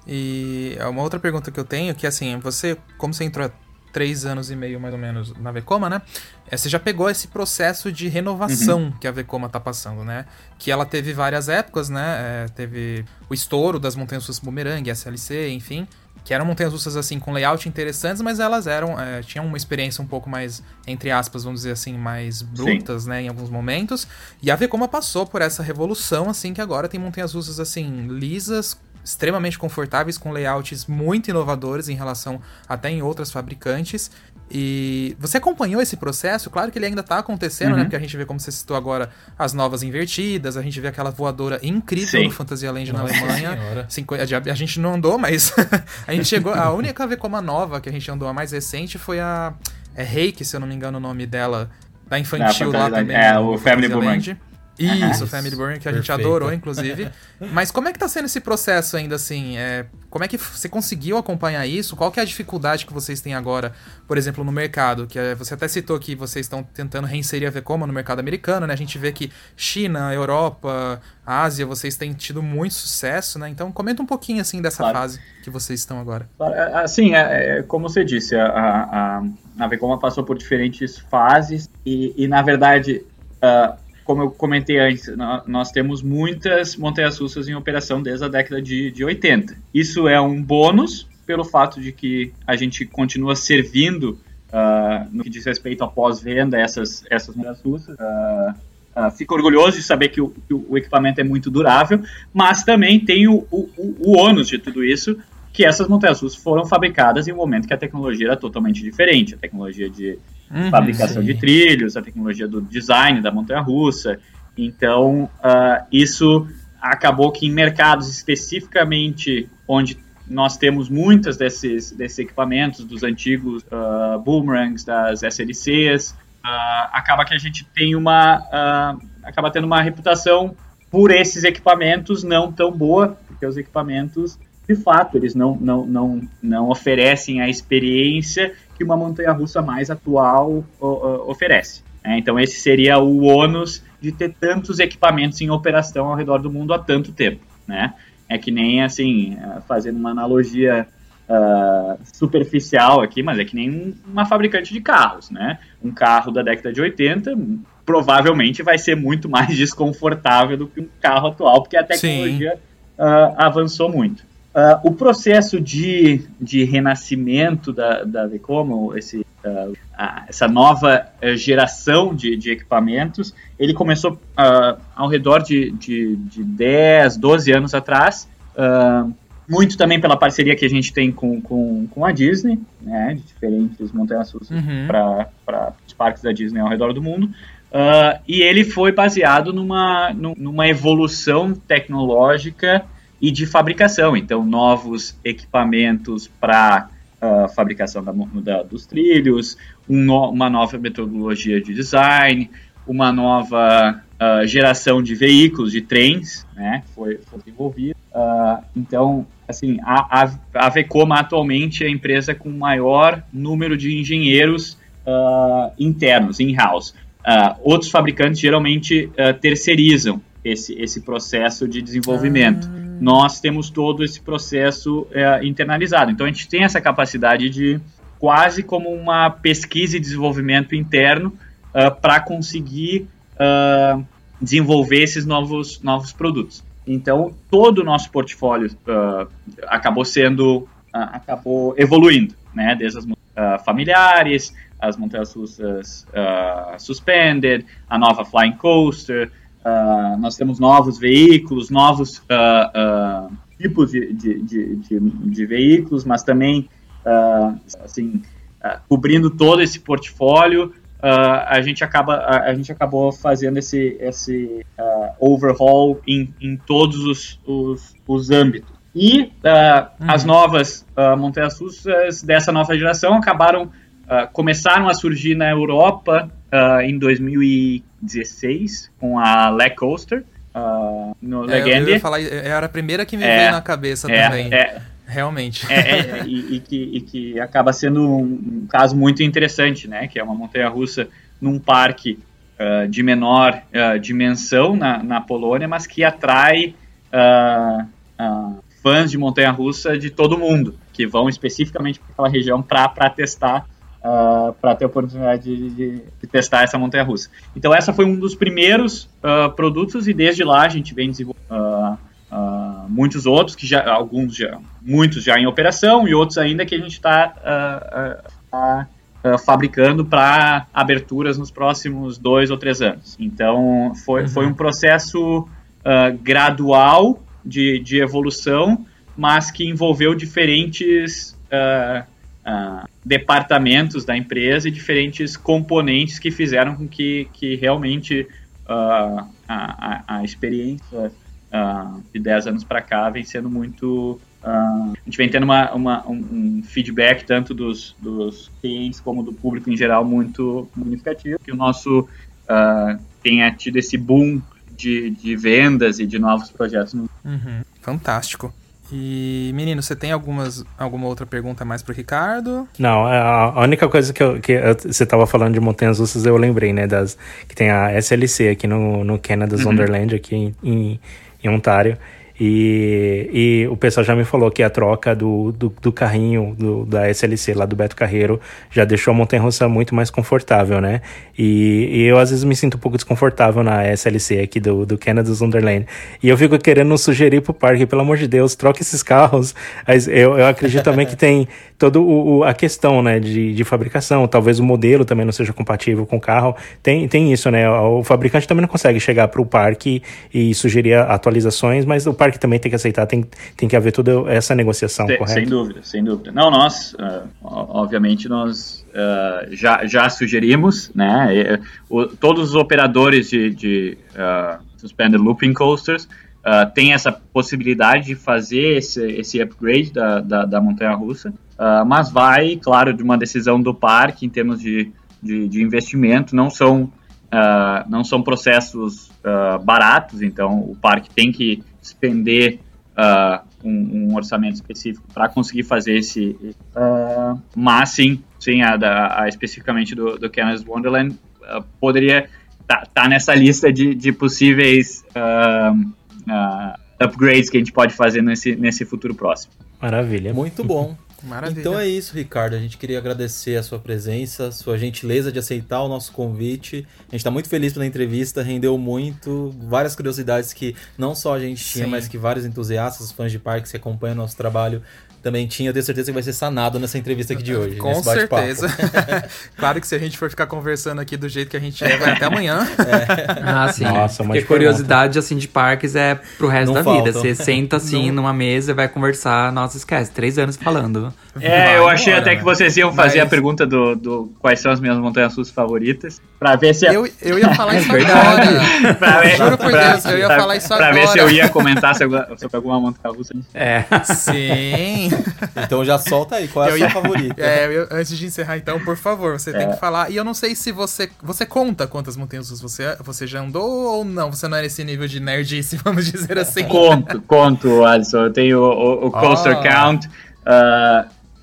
E uma outra pergunta que eu tenho, que assim, você, como você entrou três anos e meio mais ou menos na Vekoma, né? É, você já pegou esse processo de renovação uhum. que a Vekoma tá passando, né? Que ela teve várias épocas, né? É, teve o estouro das montanhas russas Boomerang, SLC, enfim. Que eram montanhas russas assim com layout interessantes, mas elas eram. É, tinham uma experiência um pouco mais, entre aspas, vamos dizer assim, mais brutas, Sim. né? Em alguns momentos. E a Vekoma passou por essa revolução, assim, que agora tem montanhas russas assim, lisas, extremamente confortáveis, com layouts muito inovadores em relação até em outras fabricantes. E você acompanhou esse processo? Claro que ele ainda está acontecendo, né? uhum. né? Porque a gente vê, como você citou agora, as novas invertidas, a gente vê aquela voadora incrível Sim. no Fantasyland na Alemanha. a, a, gente não andou, mas a gente chegou. A única Vekoma nova que a gente andou, a mais recente, foi a é Reiki, se eu não me engano o nome dela, da infantil lá também. É, o Family Boomerang. Isso, Family Burn, que a gente adorou, inclusive. Mas como é que tá sendo esse processo ainda, assim? É, como é que você conseguiu acompanhar isso? Qual que é a dificuldade que vocês têm agora, por exemplo, no mercado? Que é, você até citou que vocês estão tentando reinserir a Vekoma no mercado americano, né? A gente vê que China, Europa, Ásia, vocês têm tido muito sucesso, né? Então comenta um pouquinho, assim, dessa claro. fase que vocês estão agora. É, assim, é, é, como você disse, a, a, a Vekoma passou por diferentes fases e, e na verdade... Uh, como eu comentei antes, nós temos muitas montanhas russas em operação desde a década de, de 80. Isso é um bônus pelo fato de que a gente continua servindo uh, no que diz respeito à pós-venda essas, essas montanhas russas. Uh, uh, fico orgulhoso de saber que o, que o, equipamento é muito durável, mas também tem o, o, o ônus de tudo isso, que essas montanhas russas foram fabricadas em um momento que a tecnologia era totalmente diferente. A tecnologia de uhum, fabricação sim. de trilhos, a tecnologia do design da montanha-russa. Então, uh, isso acabou que em mercados especificamente onde nós temos muitos desses, desses equipamentos, dos antigos uh, boomerangs, das SLCs, uh, acaba que a gente tem uma, acaba tendo uma reputação por esses equipamentos não tão boa, porque os equipamentos, de fato, eles não, não, não, não oferecem a experiência que uma montanha-russa mais atual oferece. É, então esse seria o ônus de ter tantos equipamentos em operação ao redor do mundo há tanto tempo, né? É que nem assim, fazendo uma analogia uh, superficial aqui, mas é que nem uma fabricante de carros, né? Um carro da década de 80 provavelmente vai ser muito mais desconfortável do que um carro atual, porque a tecnologia uh, avançou muito. Uh, o processo de, de renascimento da, da Vecomo, esse, uh, essa nova geração de, de equipamentos, ele começou ao redor de, de, de 10, 12 anos atrás, muito também pela parceria que a gente tem com, com, com a Disney, né, de diferentes montanhas uhum. para os parques da Disney ao redor do mundo. Uh, e ele foi baseado numa, numa evolução tecnológica e de fabricação. Então, novos equipamentos para uh, fabricação da, da, dos trilhos, um no, uma nova metodologia de design, uma nova uh, geração de veículos, de trens, né, foi, foi desenvolvida. Uh, então, assim, a, a, a Vecoma atualmente é a empresa com maior número de engenheiros uh, internos, in-house. outros fabricantes geralmente terceirizam esse, esse processo de desenvolvimento. Ah. Nós temos todo esse processo internalizado. Então, a gente tem essa capacidade de, quase como uma pesquisa e desenvolvimento interno, para conseguir uh, desenvolver esses novos, novos produtos. Então, todo o nosso portfólio uh, acabou sendo, uh, acabou evoluindo, né? Desde as uh, familiares, as montanhas russas suspended, a nova flying coaster, nós temos novos veículos, novos tipos de, de, de, de, veículos, mas também, assim, cobrindo todo esse portfólio, uh, a gente acaba a, a, gente acabou fazendo esse esse uh, overhaul em, em todos os, os, os âmbitos e uh, uhum. as novas uh, montanhas russas dessa nova geração acabaram começaram a surgir na Europa em 2016 com a Leg Coaster no é, Legende. Falar, era a primeira que me é, veio na cabeça é, também. É, Realmente. É, é, e, e, que, e, que, acaba sendo um, um, caso muito interessante, né? Que é uma montanha-russa num parque uh, de menor uh, dimensão na, na Polônia, mas que atrai uh, fãs de montanha-russa de todo mundo, que vão especificamente para aquela região para testar, para ter a oportunidade de, de, de testar essa montanha-russa. Então, essa foi um dos primeiros produtos e desde lá a gente vem desenvolvendo Uh, muitos outros que já alguns já muitos já em operação e outros ainda que a gente está uh, uh, uh, fabricando para aberturas nos próximos dois ou três anos então foi, uhum. foi um processo gradual de, de evolução mas que envolveu diferentes departamentos da empresa e diferentes componentes que fizeram com que, que realmente a, a, a experiência uh, de 10 anos para cá vem sendo muito. Uh, a gente vem tendo uma, uma um, feedback tanto dos, dos clientes como do público em geral muito significativo, que o nosso uh, tenha tido esse boom de, de vendas e de novos projetos. Uhum. Fantástico. E, menino, você tem algumas, alguma outra pergunta mais pro Ricardo? Não, a, única coisa que, eu, que eu, você tava falando de montanhas russas, eu lembrei, né, das, que tem a SLC aqui no, no Canada's uhum. Wonderland, aqui em, em em Ontário. E, e o pessoal já me falou que a troca do, do, do carrinho do, da SLC lá do Beto Carreiro já deixou a montanha russa muito mais confortável, né? E, e, eu às vezes me sinto um pouco desconfortável na SLC aqui do, do Canada's Wonderland. E eu fico querendo sugerir pro parque, pelo amor de Deus, troque esses carros. Mas eu, eu acredito também que tem toda a questão né, de, de fabricação, talvez o modelo também não seja compatível com o carro. Tem, tem isso, né? O fabricante também não consegue chegar pro parque e sugerir atualizações, mas o parque que também tem que aceitar, tem, tem que haver toda essa negociação, sem, correto? Sem dúvida, sem dúvida. Não, nós, uh, obviamente, nós uh, já, já sugerimos, né, o, todos os operadores de, de uh, Suspended Looping Coasters uh, têm essa possibilidade de fazer esse, esse upgrade da, da, da montanha-russa, mas vai, claro, de uma decisão do parque em termos de, de, de investimento, não são Uh, não são processos uh, baratos, então o parque tem que despender uh, um, um, orçamento específico para conseguir fazer esse. mas sim, sim, a, da, a especificamente do, do Canada's Wonderland, uh, poderia estar tá, tá nessa lista de, de possíveis uh, uh, upgrades que a gente pode fazer nesse, nesse futuro próximo. Maravilha. Muito bom. Maravilha. Então é isso, Ricardo. A gente queria agradecer a sua presença, sua gentileza de aceitar o nosso convite. A gente está muito feliz pela entrevista, rendeu muito, várias curiosidades que não só a gente tinha, Sim. mas que vários entusiastas, fãs de parques que acompanham o nosso trabalho também tinha. Eu tenho certeza que vai ser sanado nessa entrevista aqui de hoje. Com certeza. claro que se a gente for ficar conversando aqui do jeito que a gente é, vai até amanhã. Ah, sim. Nossa, Porque de curiosidade, assim, de parques é pro resto Não da vida. falta. Você senta, assim, Não. numa mesa e vai conversar. Nossa, esquece. Três anos falando. É, eu Vai achei embora, até né? que vocês iam fazer Mas- a pergunta do, do quais são as minhas montanhas russas favoritas, pra ver se a- Eu, eu ia falar isso verdade. agora. pra ver, Juro por pra- Deus, eu ia pra- falar isso pra agora. ver se eu ia comentar sobre, sobre alguma montanha russa. É. Sim. Então já solta aí, qual é a Eu sua ia- favorita? É, eu- antes de encerrar, então, por favor, você É. tem que falar. E eu não sei se você. Você conta quantas montanhas você, você já andou ou não? Você não é nesse nível de nerdice, vamos dizer assim. Conto, conto, Alisson. Eu tenho o, o, o Coaster Ah. Count.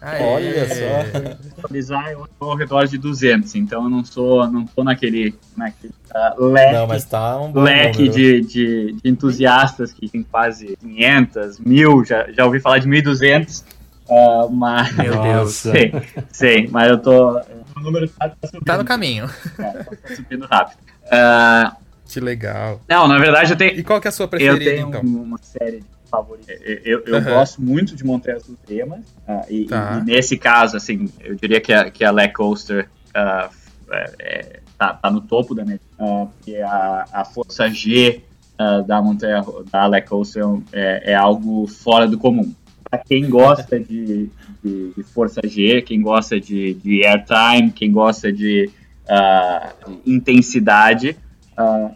Aê. Olha só. Atualizar, eu tô ao redor de 200, então eu não sou, não tô naquele, naquele ah, leque, Não, mas tá um leque de, de, de entusiastas que tem quase 500, 1000, já, já ouvi falar de 1200, ah, mas... Meu Deus. Sei, sei, mas eu tô... O número tá, tá subindo, Tá no caminho. cara, tá subindo rápido. Ah, Que legal. não, na verdade eu tenho, E qual que é a sua eu preferida, tenho então? uma série de favoritos. Eu, eu, eu Aham. gosto muito de montanhas extremas. ah, e, Tá. e nesse caso, assim, eu diria que a, que a Lake Coaster ah, é, é, tá, tá no topo da minha. ah, porque a, a força G ah, da montanha da Lake Coaster é, é algo fora do comum. Para quem gosta de, de, de força G, quem gosta de, de airtime, quem gosta de, de intensidade,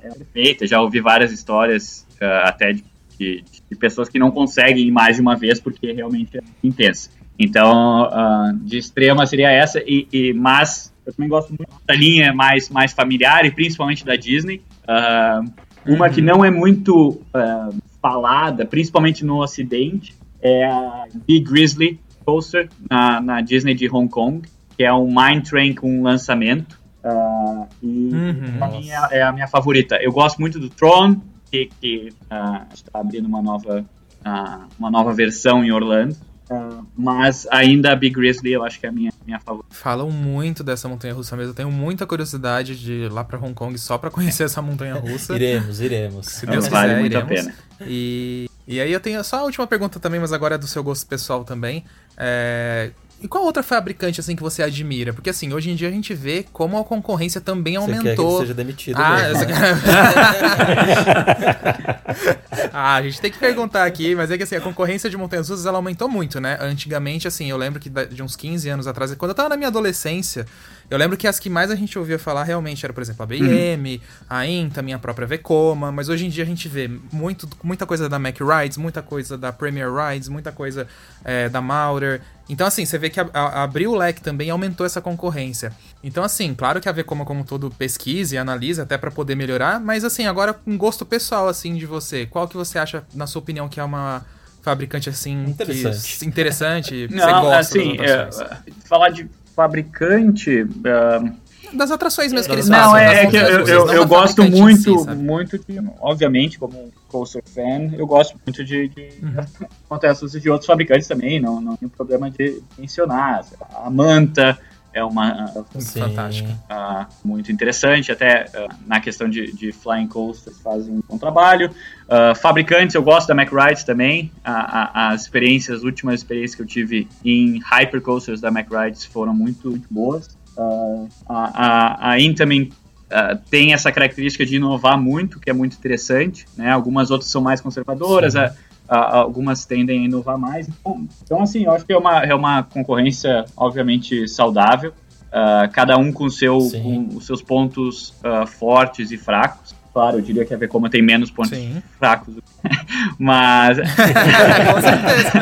é perfeita. Já ouvi várias histórias até de, de, de pessoas que não conseguem ir mais de uma vez porque realmente é intensa. Então, ah, de extrema seria essa, e, e- mas eu também gosto muito da linha mais, mais familiar e principalmente da Disney. Ah, uma que não é muito ah, falada, principalmente no Ocidente, é a Big Grizzly Coaster na, na Disney de Hong Kong, que é um Mine Train com lançamento. Ah, e Uhum. é, é a minha favorita. Eu gosto muito do Tron, que, que ah, está abrindo uma nova, ah, uma nova versão em Orlando. Ah, mas ainda a Big Grizzly eu acho que é a minha, minha favorita. Falam muito dessa montanha russa mesmo. Eu tenho muita curiosidade de ir lá pra Hong Kong só pra conhecer essa montanha russa. Iremos, iremos. Se Deus vale quiser, muito a iremos. pena. E, e aí eu tenho só a última pergunta também, mas agora é do seu gosto pessoal também. É, E qual outra fabricante assim que você admira? Porque assim, hoje em dia a gente vê como a concorrência também Você quer que aumentou. ele seja demitido Ah, mesmo. essa... ah, a gente tem que perguntar aqui, mas é que assim, a concorrência de montanhas russas ela aumentou muito, né? Antigamente, assim, eu lembro que de uns 15 anos atrás, quando eu tava na minha adolescência, eu lembro que as que mais a gente ouvia falar realmente era, por exemplo, a BM, a Inta, minha própria Vekoma, mas hoje em dia a gente vê muito, muita coisa da Mack Rides, muita coisa da Premier Rides, muita coisa é, da Maurer. Então, assim, você vê que a- a- abriu o leque também e aumentou essa concorrência. Então, assim, claro que a Vekoma, como todo, pesquisa e analisa até pra poder melhorar, mas, assim, agora um gosto pessoal, assim, de você. Qual que você acha, na sua opinião, que é uma fabricante, assim, Interessante. Que, interessante, que você Não, gosta assim, é, falar de fabricante. ah, Das atrações mesmo que eles não, fazem. das é, é que eu, eu, eu, não gosto muito, si, muito de, obviamente, como coaster fan, eu gosto muito de, de Uhum. de outros fabricantes também, não, não tem problema de mencionar. A Manta é uma Sim. Fantástico. ah, muito interessante, até ah, na questão de, de flying coasters fazem um bom trabalho. Ah, fabricantes, eu gosto da MacRides também. A- a- as experiências, as últimas experiências que eu tive em hypercoasters da MacRides foram muito, muito boas. Ah, a, a, a Intamin ah, tem essa característica de inovar muito, que é muito interessante. Né? Algumas outras são mais conservadoras, a- a- algumas tendem a inovar mais. Então, então, assim, eu acho que é uma, é uma concorrência, obviamente, saudável. Ah, cada um com, seu, Sim. com os seus pontos ah, fortes e fracos. Claro, eu diria que a Vekoma tem menos pontos Sim. fracos, mas Com certeza.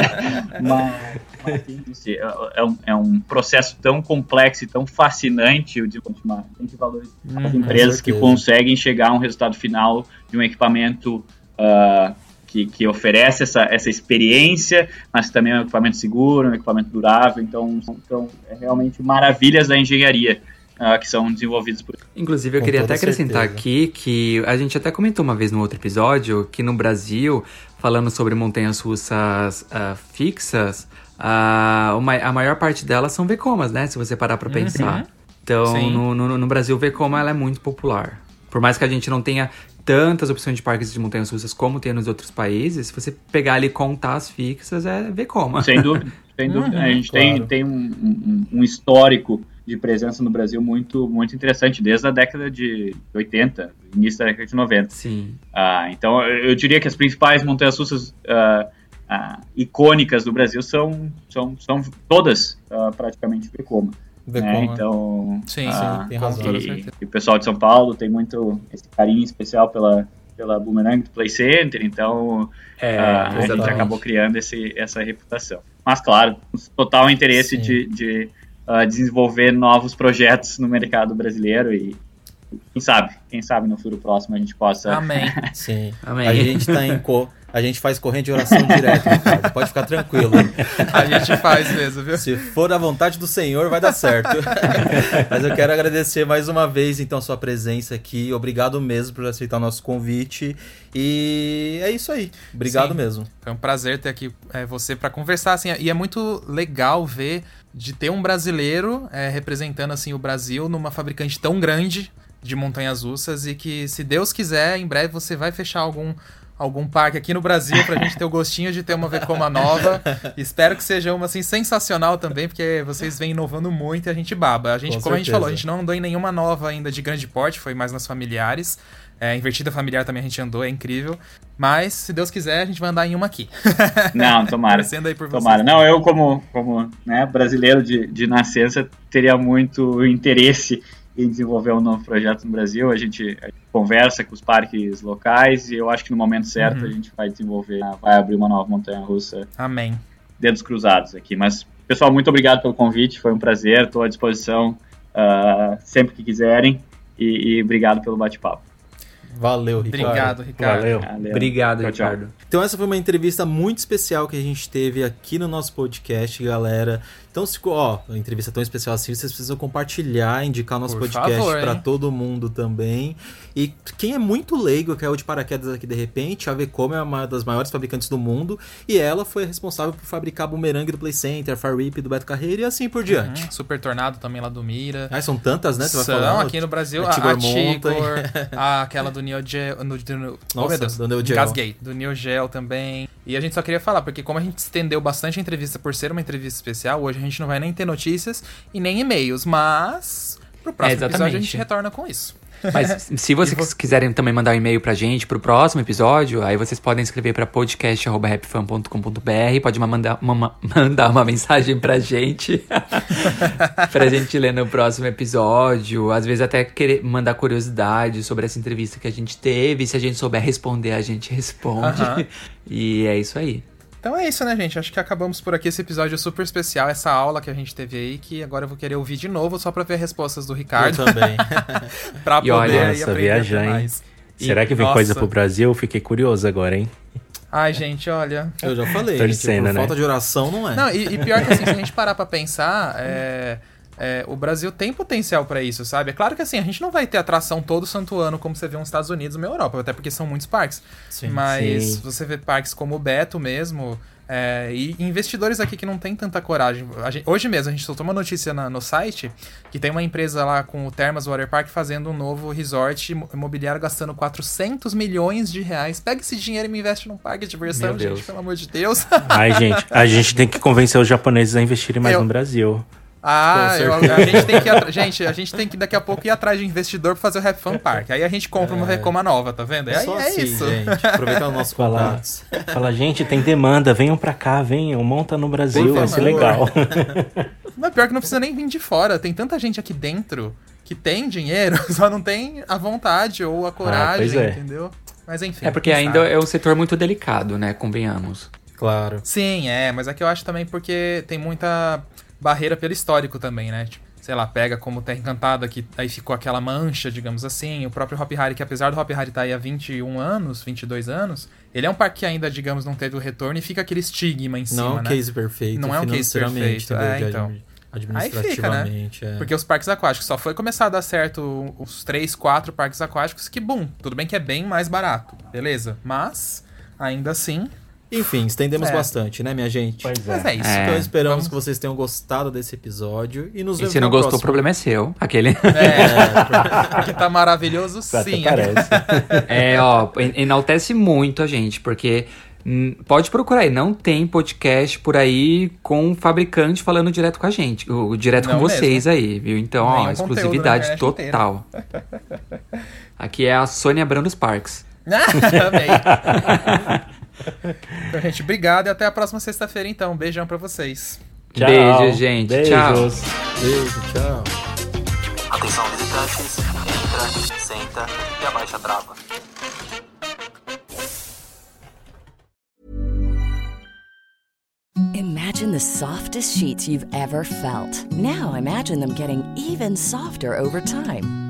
mas, ser. é, um, é um processo tão complexo e tão fascinante o desenvolvimento. Tem que valorizar as Uhum, empresas que conseguem chegar a um resultado final de um equipamento ah, que, que oferece essa, essa experiência, mas também é um equipamento seguro, um equipamento durável. Então, então é realmente maravilhas da engenharia uh, que são desenvolvidas por. Inclusive, eu Com queria até acrescentar certeza. aqui que a gente até comentou uma vez no outro episódio que no Brasil, falando sobre montanhas russas uh, fixas, uh, uma, a maior parte delas são Vecomas, né? Se você parar pra uhum. pensar. Então, no, no, no, Brasil, Vekoma ela é muito popular. Por mais que a gente não tenha tantas opções de parques de montanhas russas como tem nos outros países, se você pegar ali e contar as fixas, é Vekoma. Sem dúvida. Sem dúvida. Uhum, a gente claro. tem, tem um, um, um histórico de presença no Brasil muito, muito interessante, desde a década de 80, início da década de 90. Sim. Ah, então, eu diria que as principais montanhas russas ah, ah, icônicas do Brasil são, são, são todas praticamente Vekoma. Né? Então, sim, ah, sim, tem razão. E, e, o pessoal de São Paulo tem muito esse carinho especial pela, pela Boomerang Play Center, então é, ah, a gente acabou criando esse, essa reputação. Mas, claro, total interesse de, de uh, desenvolver novos projetos no mercado brasileiro e quem sabe, quem sabe no futuro próximo a gente possa. Amém. Sim. Amém. A gente está em co a gente faz corrente de oração direto, Ricardo. Pode ficar tranquilo. A gente faz mesmo, viu? Se for a vontade do Senhor, vai dar certo. Mas eu quero agradecer mais uma vez, então, a sua presença aqui. Obrigado mesmo por aceitar o nosso convite. E é isso aí. Obrigado Sim. mesmo. Foi um prazer ter aqui é, você para conversar. Assim, e é muito legal ver de ter um brasileiro é, representando assim o Brasil numa fabricante tão grande de montanhas russas e que, se Deus quiser, em breve você vai fechar algum algum parque aqui no Brasil pra gente ter o gostinho de ter uma Vekoma nova. Espero que seja uma assim sensacional também, porque vocês vêm inovando muito e a gente baba. A gente, Com como certeza. a gente falou, a gente não andou em nenhuma nova ainda de grande porte, foi mais nas familiares. É, invertida familiar também a gente andou, é incrível. Mas, se Deus quiser, a gente vai andar em uma aqui. Não, tomara. aí por tomara. Não, eu como, como né, brasileiro de, de nascença teria muito interesse em desenvolver um novo projeto no Brasil. A gente, a gente, conversa com os parques locais e eu acho que no momento certo uhum. a gente vai desenvolver, vai abrir uma nova montanha russa. Amém. Dedos cruzados aqui. Mas, pessoal, muito obrigado pelo convite, foi um prazer, estou à disposição uh, sempre que quiserem e, e obrigado pelo bate-papo. Valeu, Ricardo. Obrigado, Ricardo. Valeu. Valeu. Obrigado, tchau, Ricardo. Tchau. Então essa foi uma entrevista muito especial que a gente teve aqui no nosso podcast, galera. Então, se, ó, uma entrevista tão especial assim, vocês precisam compartilhar, indicar nosso Por podcast para todo mundo também. E quem é muito leigo, caiu de paraquedas aqui de repente, a Vekoma é uma das maiores fabricantes do mundo e ela foi responsável por fabricar boomerang do Play Center, Far Rip do Beto Carreira e assim por diante. Uhum, Super Tornado também lá do Mira. Ah, são tantas, né? Você são, vai aqui no Brasil, a, Tigor, a, Tigor a, aquela do Neo Geo, no, do, Nossa, oh, meu Deus, do Neo Geo. Gasgate, do Neo Geo também. E a gente só queria falar, porque como a gente estendeu bastante a entrevista por ser uma entrevista especial, hoje a gente não vai nem ter notícias e nem e-mails, mas pro próximo é, episódio a gente retorna com isso. Mas se vocês quiserem também mandar um e-mail pra gente pro próximo episódio, aí vocês podem escrever pra podcast.rapfan.com.br, pode mandar uma, mandar uma mensagem pra gente, pra gente ler no próximo episódio. Às vezes até querer mandar curiosidade sobre essa entrevista que a gente teve. Se a gente souber responder, a gente responde. Uh -huh. E é isso aí. Então é isso, né, gente? Acho que acabamos por aqui esse episódio super especial, essa aula que a gente teve aí, que agora eu vou querer ouvir de novo só pra ver as respostas do Ricardo. Eu também. pra poder olha, viajar, mais. Será que vem nossa. coisa pro Brasil? Fiquei curioso agora, hein? Ai, gente, olha. Eu já falei, Torcendo, tipo, né? falta de oração não é. Não, e, e pior que assim, se a gente parar pra pensar, é é, o Brasil tem potencial para isso, sabe? É claro que assim, a gente não vai ter atração todo santo ano como você vê nos Estados Unidos ou na Europa, até porque são muitos parques. Sim, Mas sim. você vê parques como o Beto mesmo, é, e investidores aqui que não tem tanta coragem. Gente, hoje mesmo a gente soltou uma notícia na, no site que tem uma empresa lá com o Termas Water Park fazendo um novo resort imobiliário gastando 400 milhões de reais. Pega esse dinheiro e me investe num parque de diversão, gente, pelo amor de Deus. Ai, gente, a gente tem que convencer os japoneses a investirem mais Eu... no Brasil. Ah, eu, a gente tem que gente, a gente tem que daqui a pouco ir atrás de investidor pra fazer o Rap Fun Park. Aí a gente compra é. uma Recoma nova, tá vendo? É, é, é assim, isso. Gente, aproveitar o nosso fala, fala, gente, tem demanda, venham pra cá, venham, monta no Brasil, vai ser legal. Mas pior que não precisa nem vir de fora, tem tanta gente aqui dentro que tem dinheiro, só não tem a vontade ou a coragem, ah, é. entendeu? Mas enfim. É porque ainda sabe. é um setor muito delicado, né? Convenhamos. Claro. Sim, é, mas é que eu acho também porque tem muita barreira pelo histórico também, né? Tipo, sei lá, pega como Terra Encantada, que aí ficou aquela mancha, digamos assim. O próprio Hop Hari, que apesar do Hop Hari estar tá aí há 21 anos, 22 anos, ele é um parque que ainda, digamos, não teve o retorno e fica aquele estigma em cima, Não é um né? case perfeito, Não é um case perfeito, é, então. Aí fica, né? É. Porque os parques aquáticos só foi começar a dar certo os três, quatro parques aquáticos que, bum, tudo bem que é bem mais barato, beleza? Mas, ainda assim, Enfim, estendemos É. bastante, né, minha gente? Pois mas é. é isso. É. Então esperamos Vamos- que vocês tenham gostado desse episódio e nos E vemos se não gostou, o próxima. problema é seu. Aquele. É, que tá maravilhoso sim. parece. É, ó, en- enaltece muito a gente, porque hum, pode procurar aí, não tem podcast por aí com um fabricante falando direto com a gente, o, direto Não com vocês aí, viu? Então, ó, exclusividade total. Aqui é a Sônia Brandos Parks. Amei. Então, gente, obrigado e até a próxima sexta-feira, então. Beijão pra vocês. Tchau. Beijo, gente. Tchau. Beijos. Beijo, tchau. Atenção visitantes, entra, senta e abaixa a trava. Imagine the softest sheets you've ever felt. Now imagine them getting even softer over time.